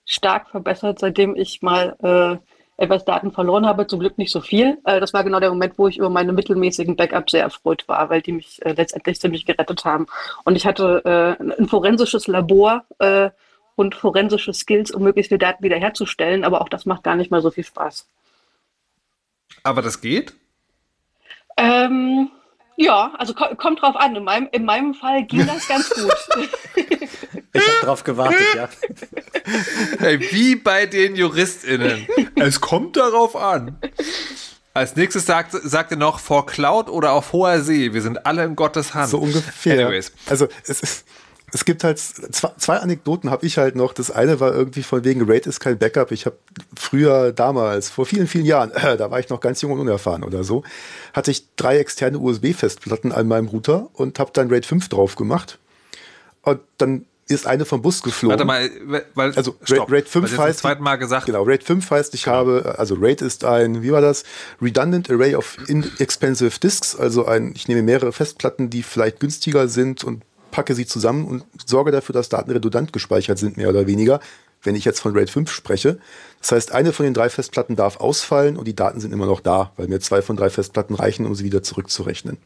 stark verbessert, seitdem ich mal äh, etwas Daten verloren habe. Zum Glück nicht so viel. Äh, das war genau der Moment, wo ich über meine mittelmäßigen Backups sehr erfreut war, weil die mich äh, letztendlich ziemlich gerettet haben. Und ich hatte äh, ein forensisches Labor äh, und forensische Skills, um möglichst viele Daten wiederherzustellen. Aber auch das macht gar nicht mal so viel Spaß. Aber das geht? Ähm, ja, also ko kommt drauf an. In meinem, in meinem Fall ging das ganz gut. Ich habe drauf gewartet, ja. Hey, wie bei den JuristInnen. Es kommt darauf an. Als nächstes sagt, sagt er noch vor Cloud oder auf hoher See. Wir sind alle in Gottes Hand. So ungefähr. Anyways. Also es ist. Es gibt halt zwei, zwei Anekdoten habe ich halt noch. Das eine war irgendwie von wegen Raid ist kein Backup. Ich habe früher damals, vor vielen, vielen Jahren, äh, da war ich noch ganz jung und unerfahren oder so, hatte ich drei externe USB-Festplatten an meinem Router und habe dann Raid 5 drauf gemacht. Und dann ist eine vom Bus geflogen. Warte mal, weil, Also stopp, Raid, Raid 5 weil du jetzt heißt zweiten Mal gesagt. Genau, Raid 5 heißt, ich habe, also Raid ist ein, wie war das? Redundant Array of Inexpensive Disks, also ein, ich nehme mehrere Festplatten, die vielleicht günstiger sind und packe sie zusammen und sorge dafür, dass Daten redundant gespeichert sind, mehr oder weniger, wenn ich jetzt von RAID 5 spreche. Das heißt, eine von den drei Festplatten darf ausfallen und die Daten sind immer noch da, weil mir zwei von drei Festplatten reichen, um sie wieder zurückzurechnen.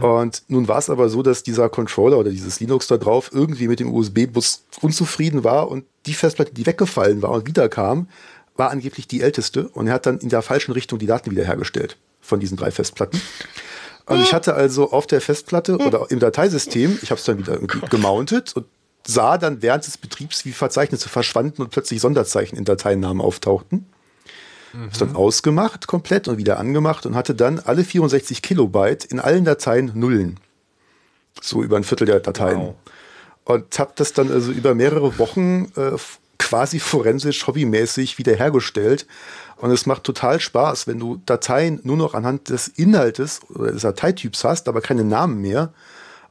Und nun war es aber so, dass dieser Controller oder dieses Linux da drauf irgendwie mit dem USB-Bus unzufrieden war und die Festplatte, die weggefallen war und wiederkam, war angeblich die älteste und er hat dann in der falschen Richtung die Daten wiederhergestellt von diesen drei Festplatten. Und ich hatte also auf der Festplatte oder im Dateisystem, ich habe es dann wieder irgendwie gemountet und sah dann während des Betriebs, wie Verzeichnisse verschwanden und plötzlich Sonderzeichen in Dateinamen auftauchten. Mhm. dann ausgemacht komplett und wieder angemacht und hatte dann alle 64 Kilobyte in allen Dateien Nullen. So über ein Viertel der Dateien. Wow. Und habe das dann also über mehrere Wochen äh, quasi forensisch, hobbymäßig wiederhergestellt. Und es macht total Spaß, wenn du Dateien nur noch anhand des Inhaltes oder des Dateityps hast, aber keine Namen mehr.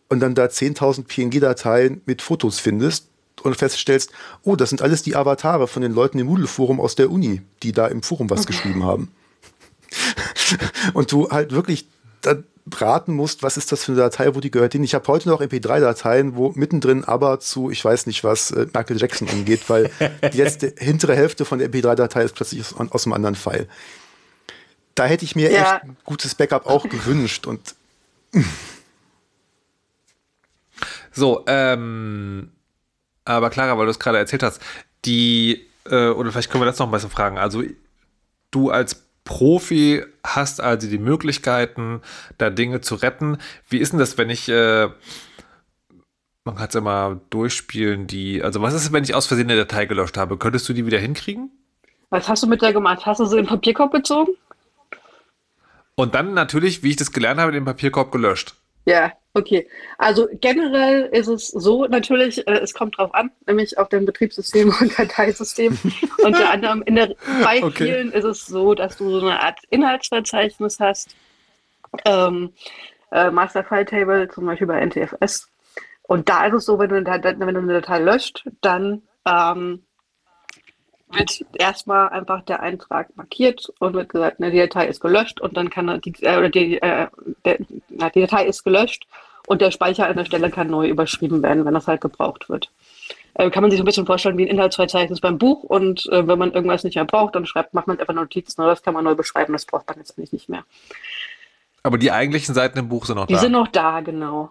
Und dann da 10.000 PNG-Dateien mit Fotos findest und feststellst, oh, das sind alles die Avatare von den Leuten im Moodle-Forum aus der Uni, die da im Forum was geschrieben haben. und du halt wirklich dann raten musst, was ist das für eine Datei, wo die gehört hin. Ich habe heute noch MP3-Dateien, wo mittendrin aber zu, ich weiß nicht was, äh, Michael Jackson angeht, weil die letzte hintere Hälfte von der MP3-Datei ist plötzlich aus, aus einem anderen File. Da hätte ich mir Ja. echt ein gutes Backup auch gewünscht und So, ähm, aber Clara, weil du es gerade erzählt hast, die äh, oder vielleicht können wir das noch ein bisschen fragen. Also du als Profi hast also die Möglichkeiten, da Dinge zu retten. Wie ist denn das, wenn ich, äh, man kann es mal durchspielen, die, also was ist, wenn ich aus Versehen eine Datei gelöscht habe? Könntest du die wieder hinkriegen? Was hast du mit der gemacht? Hast du sie in den Papierkorb gezogen? Und dann natürlich, wie ich das gelernt habe, den Papierkorb gelöscht. Ja, okay. Also generell ist es so, natürlich, äh, es kommt drauf an, nämlich auf dein Betriebssystem und Dateisystem. Unter anderem in der, bei okay. vielen ist es so, dass du so eine Art Inhaltsverzeichnis hast. Ähm, äh, Master File Table, zum Beispiel bei NTFS. Und da ist es so, wenn du, wenn du eine Datei löscht, dann ähm, wird erstmal einfach der Eintrag markiert und wird gesagt, ne, die Datei ist gelöscht und dann kann die, äh, oder die, äh, die Datei ist gelöscht und der Speicher an der Stelle kann neu überschrieben werden, wenn das halt gebraucht wird. Äh, kann man sich so ein bisschen vorstellen wie ein Inhaltsverzeichnis beim Buch und äh, wenn man irgendwas nicht mehr braucht, dann schreibt, macht man einfach Notizen, oder das kann man neu beschreiben, das braucht man jetzt eigentlich nicht mehr. Aber die eigentlichen Seiten im Buch sind noch die da? Die sind noch da, genau.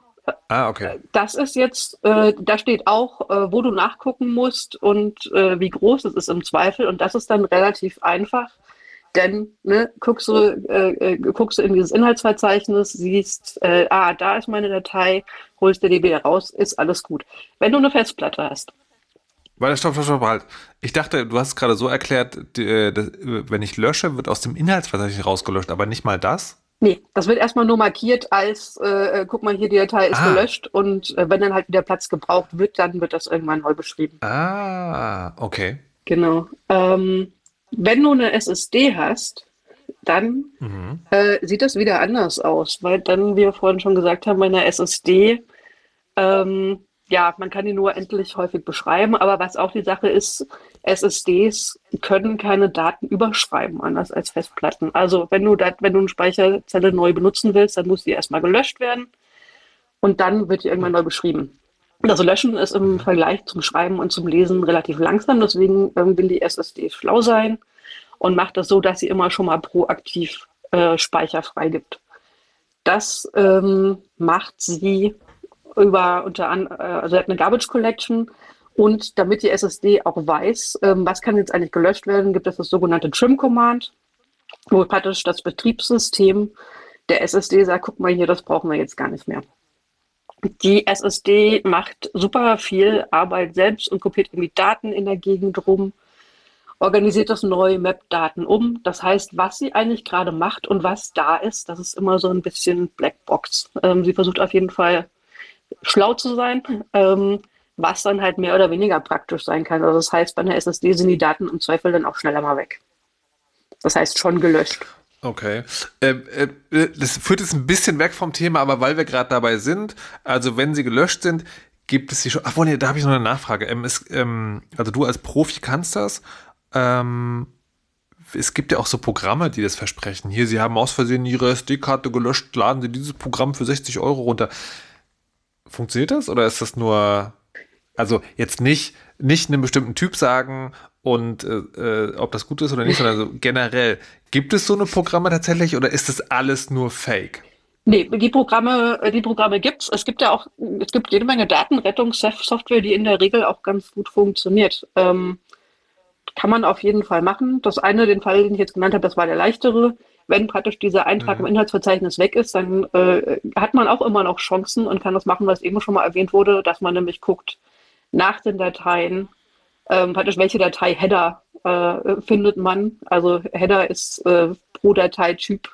Ah, okay. Das ist jetzt, äh, da steht auch, äh, wo du nachgucken musst und äh, wie groß es ist im Zweifel. Und das ist dann relativ einfach, denn ne, guckst, du, äh, äh, guckst du in dieses Inhaltsverzeichnis, siehst, äh, ah, da ist meine Datei, holst dir die wieder raus, ist alles gut. Wenn du eine Festplatte hast. Warte, stopp, stopp, stopp, halt. Ich dachte, du hast es gerade so erklärt, die, das, wenn ich lösche, wird aus dem Inhaltsverzeichnis rausgelöscht, aber nicht mal das? Nee, das wird erstmal nur markiert als, äh, äh, guck mal hier, die Datei ist ah. gelöscht und äh, wenn dann halt wieder Platz gebraucht wird, dann wird das irgendwann neu beschrieben. Ah, okay. Genau. Ähm, wenn du eine SSD hast, dann mhm. äh, sieht das wieder anders aus, weil dann, wie wir vorhin schon gesagt haben, bei einer SSD ähm, ja, man kann die nur endlich häufig beschreiben, aber was auch die Sache ist, SSDs können keine Daten überschreiben, anders als Festplatten. Also wenn du, dat, wenn du eine Speicherzelle neu benutzen willst, dann muss die erstmal gelöscht werden und dann wird die irgendwann neu beschrieben. Also löschen ist im Vergleich zum Schreiben und zum Lesen relativ langsam, deswegen ähm, will die SSD schlau sein und macht das so, dass sie immer schon mal proaktiv äh, Speicher freigibt. Das ähm, macht sie über unter an, äh, also hat eine Garbage Collection und damit die SSD auch weiß, ähm, was kann jetzt eigentlich gelöscht werden, gibt es das sogenannte Trim Command, wo praktisch das Betriebssystem der SSD sagt, guck mal hier, das brauchen wir jetzt gar nicht mehr. Die SSD macht super viel Arbeit selbst und kopiert irgendwie Daten in der Gegend rum, organisiert das neu, mappt Daten um. Das heißt, was sie eigentlich gerade macht und was da ist, das ist immer so ein bisschen Blackbox. Ähm, sie versucht auf jeden Fall schlau zu sein, ähm, was dann halt mehr oder weniger praktisch sein kann. Also das heißt, bei einer SSD sind die Daten im Zweifel dann auch schneller mal weg. Das heißt schon gelöscht. Okay. Ähm, äh, das führt jetzt ein bisschen weg vom Thema, aber weil wir gerade dabei sind, also wenn sie gelöscht sind, gibt es sie schon. Ach, nee, da habe ich noch eine Nachfrage. Ähm, ist, ähm, also du als Profi kannst das. Ähm, es gibt ja auch so Programme, die das versprechen. Hier, Sie haben aus Versehen Ihre SD-Karte gelöscht, laden Sie dieses Programm für 60 Euro runter. Funktioniert das oder ist das nur, also jetzt nicht, nicht einem bestimmten Typ sagen und äh, äh ob das gut ist oder nicht, sondern so generell, gibt es so eine Programme tatsächlich oder ist das alles nur Fake? Nee, die Programme, die Programme gibt's. Es gibt ja auch, es gibt jede Menge Datenrettungssoftware, die in der Regel auch ganz gut funktioniert. Ähm, kann man auf jeden Fall machen. Das eine, den Fall, den ich jetzt genannt habe, das war der leichtere wenn praktisch dieser Eintrag mhm. im Inhaltsverzeichnis weg ist, dann äh, hat man auch immer noch Chancen und kann das machen, was eben schon mal erwähnt wurde, dass man nämlich guckt nach den Dateien, ähm, praktisch welche Datei-Header äh, findet man. Also Header ist äh, pro Dateityp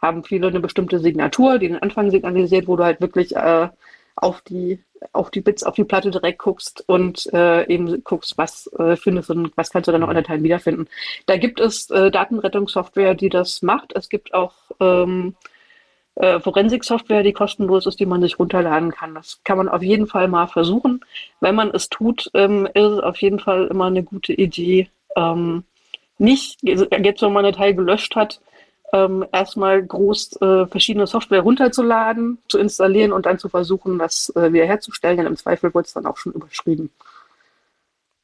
haben viele eine bestimmte Signatur, die den Anfang signalisiert, wo du halt wirklich äh, auf die auf die Bits auf die Platte direkt guckst und äh, eben guckst, was äh, findest und was kannst du dann noch in Dateien wiederfinden. Da gibt es äh, Datenrettungssoftware, die das macht. Es gibt auch ähm, äh, Forensik-Software, die kostenlos ist, die man sich runterladen kann. Das kann man auf jeden Fall mal versuchen. Wenn man es tut, ähm, ist es auf jeden Fall immer eine gute Idee. Ähm, nicht, jetzt wenn man eine Datei gelöscht hat, ähm, erstmal groß äh, verschiedene Software runterzuladen, zu installieren und dann zu versuchen, das äh, wiederherzustellen. Denn im Zweifel wird es dann auch schon überschrieben.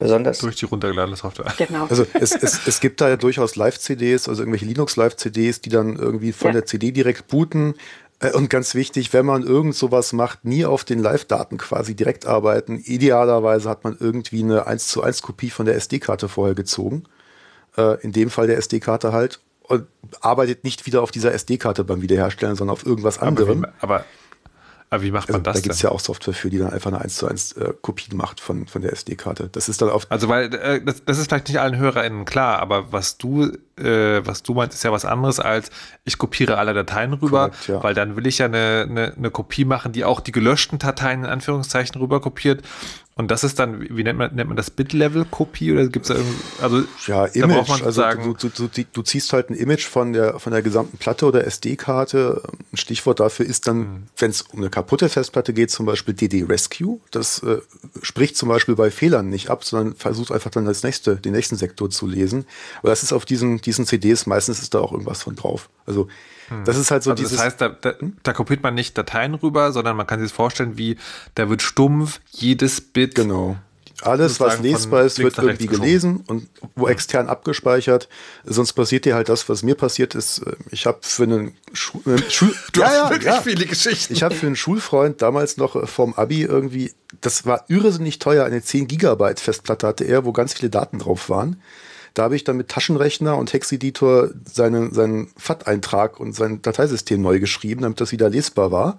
Besonders. Durch die runtergeladene Software. Genau. Also es, es, es gibt da ja durchaus Live-CDs, also irgendwelche Linux-Live-CDs, die dann irgendwie von ja. der CD direkt booten. Äh, und ganz wichtig, wenn man irgend sowas macht, nie auf den Live-Daten quasi direkt arbeiten. Idealerweise hat man irgendwie eine 1 zu 1 Kopie von der SD-Karte vorher gezogen. Äh, in dem Fall der SD-Karte halt. Und arbeitet nicht wieder auf dieser SD-Karte beim Wiederherstellen, sondern auf irgendwas anderem. Aber, aber aber wie macht man also, das? Da gibt es ja auch Software für, die dann einfach eine 1 zu 1 äh, Kopie macht von, von der SD-Karte. Das ist dann auf. Also, weil äh, das, das, ist vielleicht nicht allen HörerInnen klar, aber was du, äh, was du meinst, ist ja was anderes als ich kopiere alle Dateien rüber, Korrekt, ja. weil dann will ich ja eine, eine, eine Kopie machen, die auch die gelöschten Dateien in Anführungszeichen rüber kopiert. Und das ist dann, wie nennt man, nennt man das Bit-Level-Kopie oder gibt es da irgendwie, also ja, Image, also sagen, du, du, du, du, ziehst halt ein Image von der, von der gesamten Platte oder SD-Karte. Ein Stichwort dafür ist dann, mhm. wenn es um eine kaputte Festplatte geht, zum Beispiel DD Rescue. Das äh, spricht zum Beispiel bei Fehlern nicht ab, sondern versucht einfach dann das nächste, den nächsten Sektor zu lesen. Aber das ist auf diesen, diesen CDs, meistens ist da auch irgendwas von drauf. Also hm. Das ist halt so also dieses. Das heißt, da, da, da, kopiert man nicht Dateien rüber, sondern man kann sich vorstellen, wie da wird stumpf jedes Bit. Genau. Alles, was lesbar ist, wird irgendwie gelesen und wo extern abgespeichert. Sonst passiert dir halt das, was mir passiert ist. Äh, ich habe für einen Schu äh, Schul du ja, hast ja, wirklich ja. viele Geschichten. Ich habe für einen Schulfreund damals noch äh, vom Abi irgendwie, das war irrsinnig teuer, eine 10 Gigabyte Festplatte hatte er, wo ganz viele Daten drauf waren. Da habe ich dann mit Taschenrechner und Hexeditor seinen, seinen FAT-Eintrag und sein Dateisystem neu geschrieben, damit das wieder lesbar war.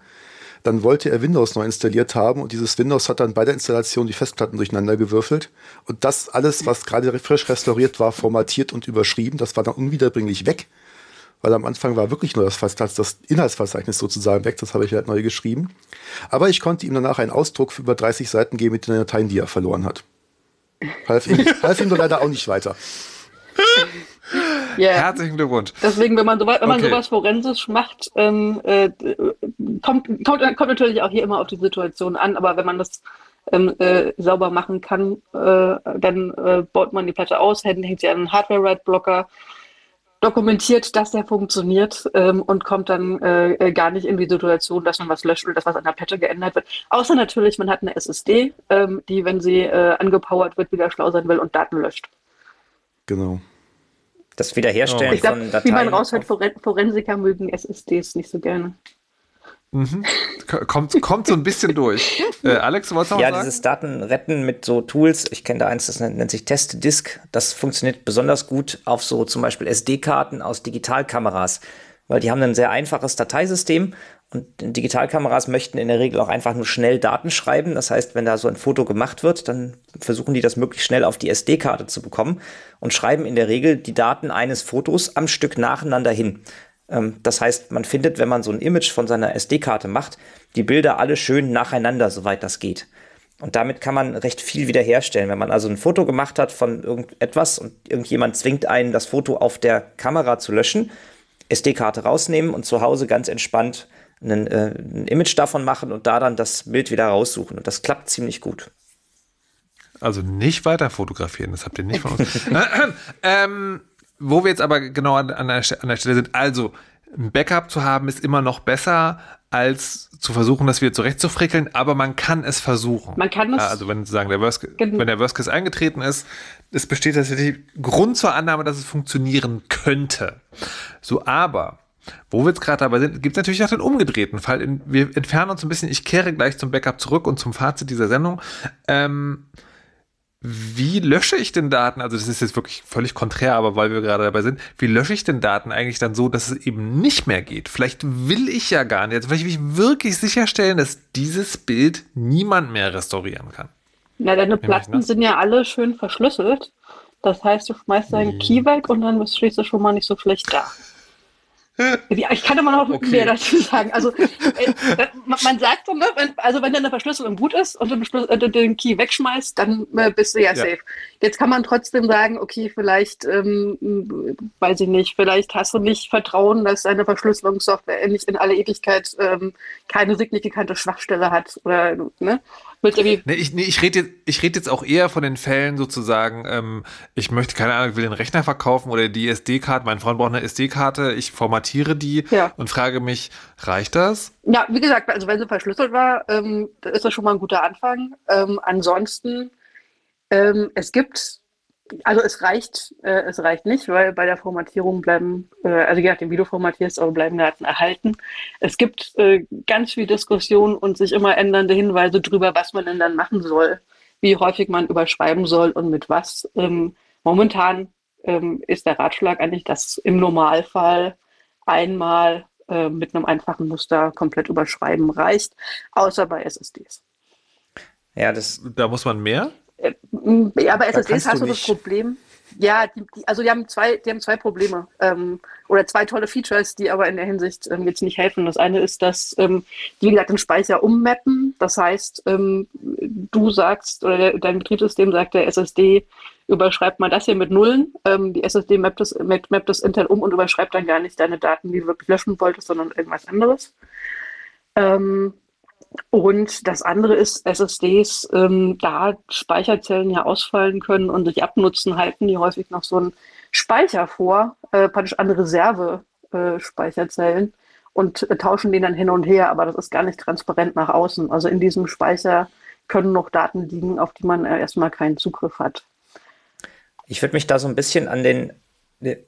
Dann wollte er Windows neu installiert haben und dieses Windows hat dann bei der Installation die Festplatten durcheinander gewürfelt. Und das alles, was gerade frisch restauriert war, formatiert und überschrieben, das war dann unwiederbringlich weg. Weil am Anfang war wirklich nur das, das Inhaltsverzeichnis sozusagen weg, das habe ich halt neu geschrieben. Aber ich konnte ihm danach einen Ausdruck für über 30 Seiten geben mit den Dateien, die er verloren hat. Half ihm, half ihm leider auch nicht weiter. Yeah. Herzlichen Glückwunsch. Deswegen, wenn man, so, wenn man okay. sowas forensisch macht, ähm, äh, kommt, kommt, kommt natürlich auch hier immer auf die Situation an, aber wenn man das ähm, äh, sauber machen kann, äh, dann äh, baut man die Platte aus, hängt sie an einen Hardware-Write-Blocker, dokumentiert, dass der funktioniert ähm, und kommt dann äh, äh, gar nicht in die Situation, dass man was löscht oder dass was an der Platte geändert wird. Außer natürlich, man hat eine SSD, ähm, die, wenn sie äh, angepowert wird, wieder schlau sein will und Daten löscht. Genau. Das Wiederherstellen oh. glaub, von Dateien. Wie man raushört, Forensiker mögen SSDs nicht so gerne. Mhm. Kommt, kommt so ein bisschen durch. Äh, Alex, was noch Ja, sagen? dieses Datenretten mit so Tools, ich kenne da eins, das nennt, nennt sich Testdisk. Das funktioniert besonders gut auf so zum Beispiel SD-Karten aus Digitalkameras, weil die haben ein sehr einfaches Dateisystem und Digitalkameras möchten in der Regel auch einfach nur schnell Daten schreiben. Das heißt, wenn da so ein Foto gemacht wird, dann versuchen die das möglichst schnell auf die SD-Karte zu bekommen und schreiben in der Regel die Daten eines Fotos am Stück nacheinander hin. Ähm, das heißt, man findet, wenn man so ein Image von seiner SD-Karte macht, die Bilder alle schön nacheinander, soweit das geht. Und damit kann man recht viel wiederherstellen. Wenn man also ein Foto gemacht hat von irgendetwas und irgendjemand zwingt einen, das Foto auf der Kamera zu löschen, SD-Karte rausnehmen und zu Hause ganz entspannt einen, äh, ein Image davon machen und da dann das Bild wieder raussuchen. Und das klappt ziemlich gut. Also nicht weiter fotografieren, das habt ihr nicht von uns. ähm, wo wir jetzt aber genau an, an, der, an der Stelle sind, also ein Backup zu haben ist immer noch besser, als zu versuchen, das wieder zurechtzufrickeln, aber man kann es versuchen. Man kann es. Also wenn sagen, der Worst, wenn der Worst Case eingetreten ist, es besteht tatsächlich Grund zur Annahme, dass es funktionieren könnte. So, aber wo wir jetzt gerade dabei sind, gibt es natürlich auch den umgedrehten Fall. wir entfernen uns ein bisschen, ich kehre gleich zum Backup zurück und zum Fazit dieser Sendung. Ähm, wie lösche ich denn Daten? Also das ist jetzt wirklich völlig konträr, aber weil wir gerade dabei sind, wie lösche ich denn Daten eigentlich dann so, dass es eben nicht mehr geht? Vielleicht will ich ja gar nicht, also vielleicht will ich wirklich sicherstellen, dass dieses Bild niemand mehr restaurieren kann. Na, deine Platten sind ja alle schön verschlüsselt. Das heißt, du schmeißt deinen Key weg und dann stehst du schon mal nicht so schlecht da. Ich kann aber noch okay. mehr dazu sagen. Also äh, äh man sagt so, ne, wenn, also wenn deine Verschlüsselung gut ist und du äh, den Key wegschmeißt, dann äh, bist du ja, ja, safe. Jetzt kann man trotzdem sagen, okay, vielleicht, ähm, weiß ich nicht, vielleicht hast du nicht Vertrauen, dass deine Verschlüsselungssoftware nicht in alle Ewigkeit ähm, keine signifikante Schwachstelle hat oder ne? Nee, ich, nee, ich rede jetzt, ich red jetzt auch eher von den Fällen sozusagen, ähm, ich möchte, keine Ahnung, ich will den Rechner verkaufen oder die SD-Karte, mein Freund braucht eine SD-Karte, ich formatiere die ja. und frage mich, reicht das? Ja, wie gesagt, also wenn sie verschlüsselt war, ähm, ist das schon mal ein guter Anfang. Ähm, ansonsten, ähm, es gibt also es reicht, äh, es reicht nicht, weil bei der Formatierung bleiben, äh, also je nachdem, wie du formatierst, aber bleiben Daten erhalten. Es gibt äh, ganz viel Diskussion und sich immer ändernde Hinweise darüber, was man denn dann machen soll, wie häufig man überschreiben soll und mit was. Ähm, momentan ähm, ist der Ratschlag eigentlich, dass im Normalfall einmal äh, mit einem einfachen Muster komplett überschreiben reicht, außer bei SSDs. Ja, das, da muss man mehr? Äh, ja, bei SSDs hast du, das Problem. Ja, die, die, also die haben zwei, die haben zwei Probleme ähm, oder zwei tolle Features, die aber in der Hinsicht ähm, jetzt nicht helfen. Das eine ist, dass ähm, die, wie gesagt, den Speicher ummappen. Das heißt, ähm, du sagst oder dein Betriebssystem sagt der SSD, überschreibt mal das hier mit Nullen. Ähm, die SSD mappt das, mappt, mappt das intern um und überschreibt dann gar nicht deine Daten, die du wirklich löschen wolltest, sondern irgendwas anderes. Ähm, und das andere ist SSDs, ähm, da Speicherzellen ja ausfallen können und sich abnutzen, halten die häufig noch so einen Speicher vor, äh, praktisch an Reserve-Speicherzellen äh, und äh, tauschen den dann hin und her, aber das ist gar nicht transparent nach außen. Also in diesem Speicher können noch Daten liegen, auf die man äh, erstmal keinen Zugriff hat. Ich würde mich da so ein bisschen an den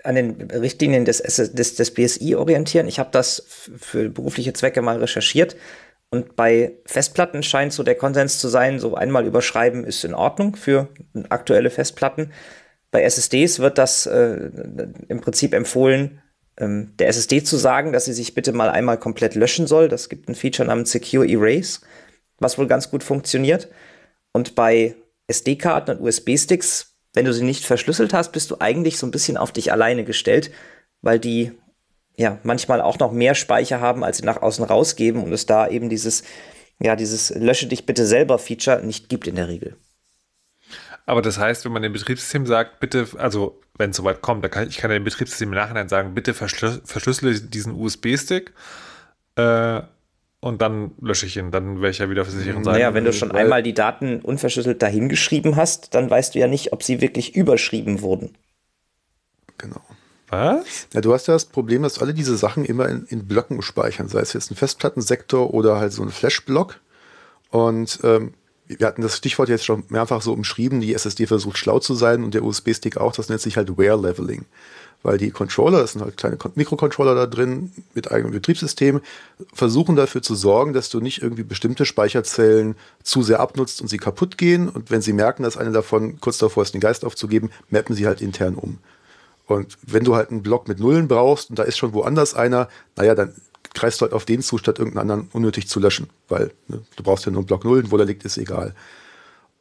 an den Richtlinien des, des, des BSI orientieren. Ich habe das für berufliche Zwecke mal recherchiert. Und bei Festplatten scheint so der Konsens zu sein, so einmal überschreiben ist in Ordnung für aktuelle Festplatten. Bei SSDs wird das äh, im Prinzip empfohlen, ähm, der SSD zu sagen, dass sie sich bitte mal einmal komplett löschen soll. Das gibt ein Feature namens Secure Erase, was wohl ganz gut funktioniert. Und bei SD-Karten und USB-Sticks, wenn du sie nicht verschlüsselt hast, bist du eigentlich so ein bisschen auf dich alleine gestellt, weil die ja, manchmal auch noch mehr Speicher haben, als sie nach außen rausgeben und es da eben dieses, ja, dieses Lösche dich bitte selber Feature nicht gibt in der Regel. Aber das heißt, wenn man dem Betriebssystem sagt, bitte, also wenn es soweit kommt, dann kann ich kann dem Betriebssystem im Nachhinein sagen, bitte verschlüs verschlüssele diesen USB-Stick äh, und dann lösche ich ihn, dann wäre ich ja wieder auf der sicheren Seite. Naja, wenn du schon einmal die Daten unverschlüsselt dahingeschrieben hast, dann weißt du ja nicht, ob sie wirklich überschrieben wurden. Genau. Was? Ja, du hast ja das Problem, dass alle diese Sachen immer in, in Blöcken speichern, sei es jetzt ein Festplattensektor oder halt so ein Flash-Block. Und ähm, wir hatten das Stichwort jetzt schon mehrfach so umschrieben, die SSD versucht schlau zu sein und der USB-Stick auch, das nennt sich halt Wear-Leveling. Weil die Controller, das sind halt kleine Mikrocontroller da drin mit eigenem Betriebssystem, versuchen dafür zu sorgen, dass du nicht irgendwie bestimmte Speicherzellen zu sehr abnutzt und sie kaputt gehen. Und wenn sie merken, dass eine davon kurz davor ist, den Geist aufzugeben, mappen sie halt intern um. Und wenn du halt einen Block mit Nullen brauchst und da ist schon woanders einer, naja, dann greifst du halt auf den zu, statt irgendeinen anderen unnötig zu löschen, weil ne, du brauchst ja nur einen Block Nullen, wo der liegt, ist egal.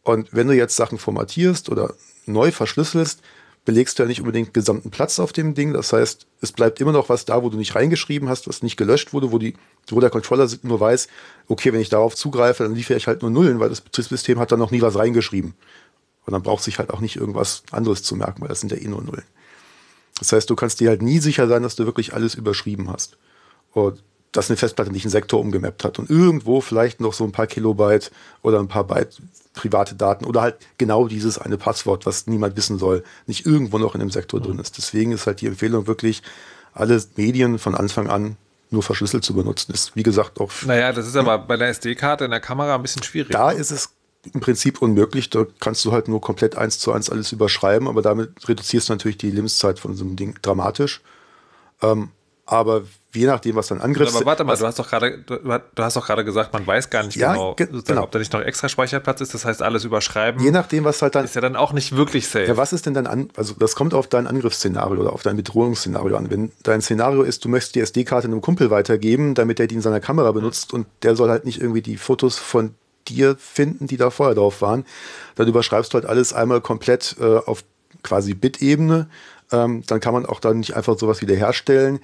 Und wenn du jetzt Sachen formatierst oder neu verschlüsselst, belegst du ja nicht unbedingt gesamten Platz auf dem Ding. Das heißt, es bleibt immer noch was da, wo du nicht reingeschrieben hast, was nicht gelöscht wurde, wo, die, wo der Controller nur weiß, okay, wenn ich darauf zugreife, dann liefere ich halt nur Nullen, weil das Betriebssystem hat dann noch nie was reingeschrieben. Und dann braucht sich halt auch nicht irgendwas anderes zu merken, weil das sind ja eh nur Nullen. Das heißt, du kannst dir halt nie sicher sein, dass du wirklich alles überschrieben hast. Und dass eine Festplatte nicht einen Sektor umgemappt hat und irgendwo vielleicht noch so ein paar Kilobyte oder ein paar Byte private Daten oder halt genau dieses eine Passwort, was niemand wissen soll, nicht irgendwo noch in dem Sektor mhm. drin ist. Deswegen ist halt die Empfehlung wirklich, alle Medien von Anfang an nur verschlüsselt zu benutzen. Ist wie gesagt auch. Naja, das ist aber bei der SD-Karte in der Kamera ein bisschen schwierig. Da ist es im Prinzip unmöglich. Da kannst du halt nur komplett eins zu eins alles überschreiben, aber damit reduzierst du natürlich die Lebenszeit von so einem Ding dramatisch. Ähm, aber je nachdem, was dein Angriff Aber warte mal, du hast doch gerade, du, du, hast doch gerade gesagt, man weiß gar nicht ja, genau, ge genau, ob da nicht noch extra Speicherplatz ist. Das heißt, alles überschreiben. Je nachdem, was halt dann ist ja dann auch nicht wirklich safe. Ja, was ist denn dann an? Also das kommt auf dein Angriffsszenario oder auf dein Bedrohungsszenario an. Wenn dein Szenario ist, du möchtest die SD-Karte einem Kumpel weitergeben, damit er die in seiner Kamera benutzt mhm. und der soll halt nicht irgendwie die Fotos von dir finden, die da vorher drauf waren. Dann überschreibst du halt alles einmal komplett äh, auf quasi Bit-Ebene. Ähm, dann kann man auch dann nicht einfach sowas wiederherstellen.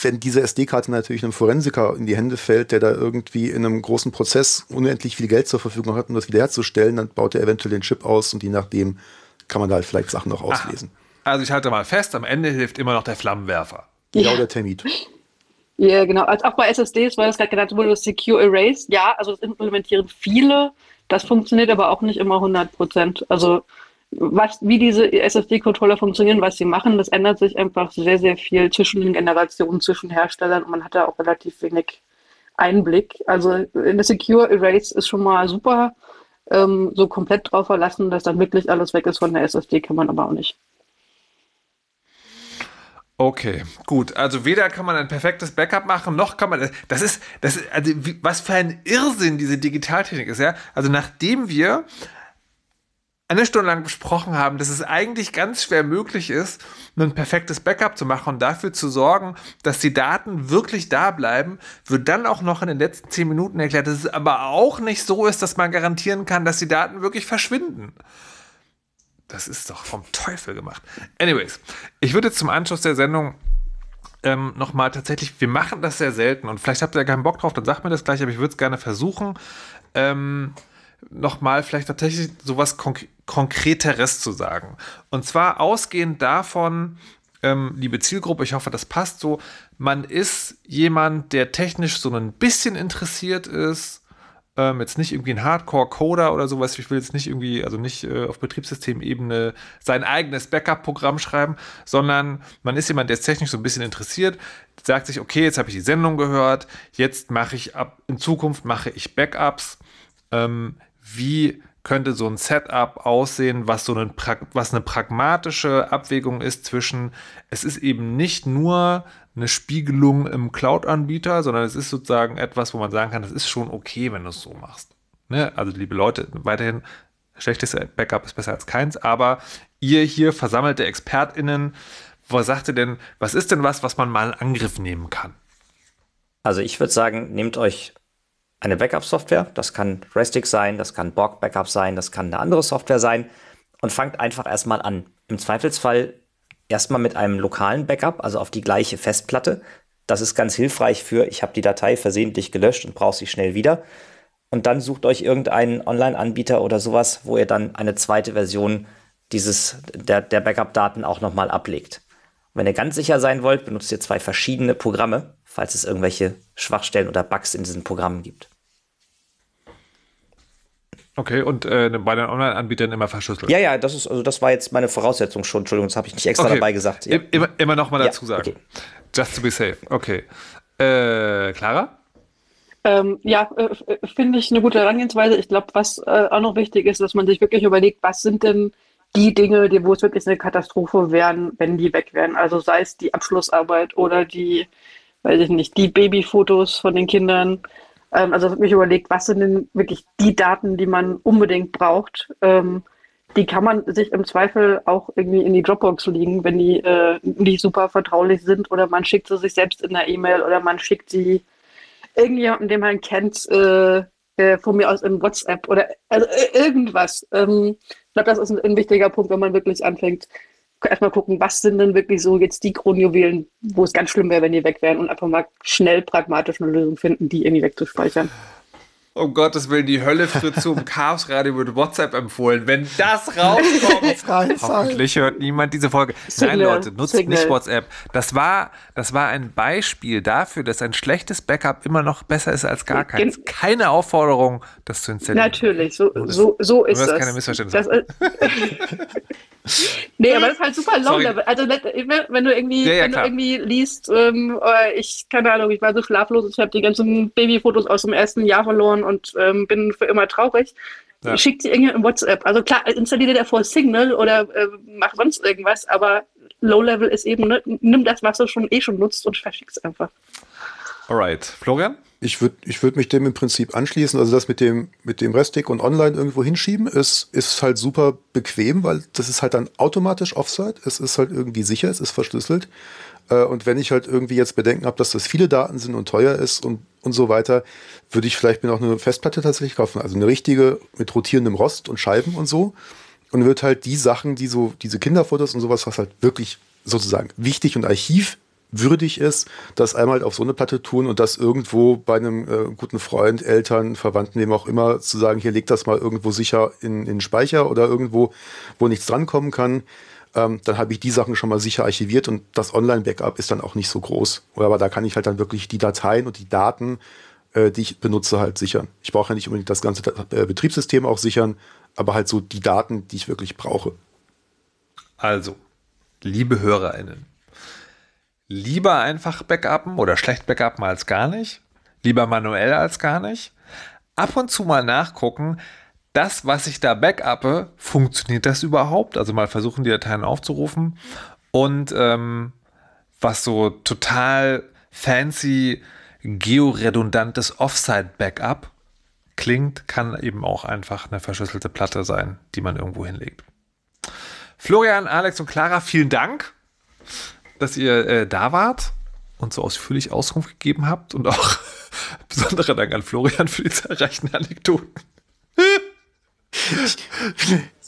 Wenn diese SD-Karte natürlich einem Forensiker in die Hände fällt, der da irgendwie in einem großen Prozess unendlich viel Geld zur Verfügung hat, um das wiederherzustellen, dann baut er eventuell den Chip aus und je nachdem kann man da halt vielleicht Sachen noch auslesen. Also ich halte mal fest, am Ende hilft immer noch der Flammenwerfer. Genau ja. der Termit. Ja, genau. Also auch bei SSDs, weil es gerade genannt wurde, Secure Erase. Ja, also das implementieren viele. Das funktioniert aber auch nicht immer 100 Prozent. Also was, wie diese SSD-Controller funktionieren, was sie machen, das ändert sich einfach sehr, sehr viel zwischen den Generationen, zwischen Herstellern und man hat da auch relativ wenig Einblick. Also eine Secure Erase ist schon mal super. ähm, so komplett drauf verlassen, dass dann wirklich alles weg ist von der SSD, kann man aber auch nicht. Okay, gut. Also weder kann man ein perfektes Backup machen, noch kann man. Das ist, das ist, also wie, was für ein Irrsinn diese Digitaltechnik ist, ja. Also nachdem wir eine Stunde lang besprochen haben, dass es eigentlich ganz schwer möglich ist, ein perfektes Backup zu machen und dafür zu sorgen, dass die Daten wirklich da bleiben, wird dann auch noch in den letzten zehn Minuten erklärt, dass es aber auch nicht so ist, dass man garantieren kann, dass die Daten wirklich verschwinden. Das ist doch vom Teufel gemacht. Anyways, ich würde zum Anschluss der Sendung ähm, nochmal tatsächlich, wir machen das sehr selten und vielleicht habt ihr ja keinen Bock drauf, dann sagt mir das gleich, aber ich würde es gerne versuchen. Ähm, nochmal vielleicht tatsächlich sowas Konk Konkreteres zu sagen. Und zwar ausgehend davon, ähm, liebe Zielgruppe, ich hoffe, das passt so, man ist jemand, der technisch so ein bisschen interessiert ist, ähm, jetzt nicht irgendwie ein Hardcore-Coder oder sowas, ich will jetzt nicht irgendwie, also nicht äh, auf Betriebssystemebene sein eigenes Backup-Programm schreiben, sondern man ist jemand, der ist technisch so ein bisschen interessiert, sagt sich, okay, jetzt habe ich die Sendung gehört, jetzt mache ich ab, in Zukunft mache ich Backups. Ähm, wie könnte so ein Setup aussehen, was so eine, was eine pragmatische Abwägung ist zwischen, es ist eben nicht nur eine Spiegelung im Cloud-Anbieter, sondern es ist sozusagen etwas, wo man sagen kann, das ist schon okay, wenn du es so machst. Ne? Also liebe Leute, weiterhin, schlechtes Backup ist besser als keins, aber ihr hier versammelte ExpertInnen, was sagt ihr denn, was ist denn was, was man mal in Angriff nehmen kann? Also ich würde sagen, nehmt euch eine Backup-Software. Das kann Restic sein, das kann Borg Backup sein, das kann eine andere Software sein. Und fangt einfach erstmal an. Im Zweifelsfall erstmal mit einem lokalen Backup, also auf die gleiche Festplatte. Das ist ganz hilfreich für, ich habe die Datei versehentlich gelöscht und brauche sie schnell wieder. Und dann sucht euch irgendeinen Online-Anbieter oder sowas, wo ihr dann eine zweite Version dieses, der, der Backup-Daten auch nochmal ablegt. Wenn ihr ganz sicher sein wollt, benutzt ihr zwei verschiedene Programme falls es irgendwelche Schwachstellen oder Bugs in diesen Programmen gibt. Okay, und äh, bei den Online-Anbietern immer verschlüsselt. Ja, ja, das ist, also das war jetzt meine Voraussetzung schon. Entschuldigung, das habe ich nicht extra okay. dabei gesagt. Ja. Immer, immer noch mal dazu ja, sagen. Okay. Just to be safe. Okay. Äh, Clara? Ähm, ja, äh, finde ich eine gute Herangehensweise. Ich glaube, was äh, auch noch wichtig ist, dass man sich wirklich überlegt, was sind denn die Dinge, die, wo es wirklich eine Katastrophe wären, wenn die weg wären. Also sei es die Abschlussarbeit oder die weiß ich nicht, die Babyfotos von den Kindern. Ähm, also mich überlegt, was sind denn wirklich die Daten, die man unbedingt braucht. Ähm, die kann man sich im Zweifel auch irgendwie in die Dropbox legen, wenn die äh, nicht super vertraulich sind oder man schickt sie sich selbst in der E-Mail oder man schickt sie irgendjemandem, den man kennt, äh, äh, von mir aus in WhatsApp oder also äh, irgendwas. Ähm, ich glaube, das ist ein, ein, wichtiger Punkt, wenn man wirklich anfängt, erstmal gucken, was sind denn wirklich so jetzt die Kronjuwelen, wo es ganz schlimm wäre, wenn die weg wären und einfach mal schnell pragmatisch eine Lösung finden, die irgendwie wegzuspeichern. Um Gottes Willen, die Hölle fritt zum Chaos Radio wird WhatsApp empfohlen. Wenn das rauskommt, hoffentlich hört niemand diese Folge. Signal, Nein, Leute, nutzt Signal. nicht WhatsApp. Das war, das war ein Beispiel dafür, dass ein schlechtes Backup immer noch besser ist als gar keins. Keine Aufforderung, das zu installieren. Natürlich, so, so, so ist es. keine Missverständnisse. nee, aber das ist halt super low level. Also wenn du irgendwie, ja, ja, wenn du irgendwie liest, ähm, ich, keine Ahnung, ich war so schlaflos, ich habe die ganzen Babyfotos aus dem ersten Jahr verloren und ähm, bin für immer traurig. Ja. Schickt sie irgendwie im WhatsApp. Also klar, installiere dir davor Signal oder äh, mach sonst irgendwas, aber Low Level ist eben, ne, nimm das, was du schon eh schon nutzt und verschick's einfach. Alright. Florian? Ich würde ich würd mich dem im Prinzip anschließen. Also das mit dem, mit dem Restic und online irgendwo hinschieben ist, ist halt super bequem, weil das ist halt dann automatisch Offside. Es ist halt irgendwie sicher, es ist verschlüsselt. Äh, und wenn ich halt irgendwie jetzt Bedenken habe, dass das viele Daten sind und teuer ist und, und so weiter, würde ich vielleicht mir noch eine Festplatte tatsächlich kaufen. Also eine richtige mit rotierendem Rost und Scheiben und so. Und wird halt die Sachen, die so, diese Kinderfotos und sowas, was halt wirklich sozusagen wichtig und archiv würdig ist, das einmal auf so eine Platte tun und das irgendwo bei einem äh, guten Freund, Eltern, Verwandten, wem auch immer, zu sagen, hier leg das mal irgendwo sicher in, in den Speicher oder irgendwo, wo nichts drankommen kann. Ähm, dann habe ich die Sachen schon mal sicher archiviert und das Online-Backup ist dann auch nicht so groß. Aber da kann ich halt dann wirklich die Dateien und die Daten, äh, die ich benutze, halt sichern. Ich brauche ja nicht unbedingt das ganze äh, Betriebssystem auch sichern, aber halt so die Daten, die ich wirklich brauche. Also, liebe HörerInnen, lieber einfach backuppen oder schlecht backuppen als gar nicht, lieber manuell als gar nicht. Ab und zu mal nachgucken, das, was ich da backuppe, funktioniert das überhaupt? Also mal versuchen, die Dateien aufzurufen. Und ähm, was so total fancy georedundantes Offside-Backup klingt, kann eben auch einfach eine verschlüsselte Platte sein, die man irgendwo hinlegt. Florian, Alex und Clara, vielen Dank dass ihr äh, da wart und so ausführlich Auskunft gegeben habt und auch besonderer Dank an Florian für die zahlreichen Anekdoten.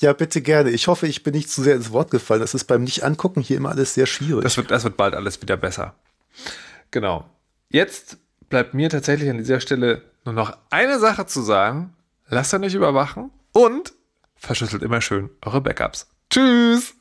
ja, bitte gerne. Ich hoffe, ich bin nicht zu sehr ins Wort gefallen. Das ist beim Nicht-Angucken hier immer alles sehr schwierig. Das wird, das wird bald alles wieder besser. Genau. Jetzt bleibt mir tatsächlich an dieser Stelle nur noch eine Sache zu sagen. Lasst euch nicht überwachen und verschlüsselt immer schön eure Backups. Tschüss!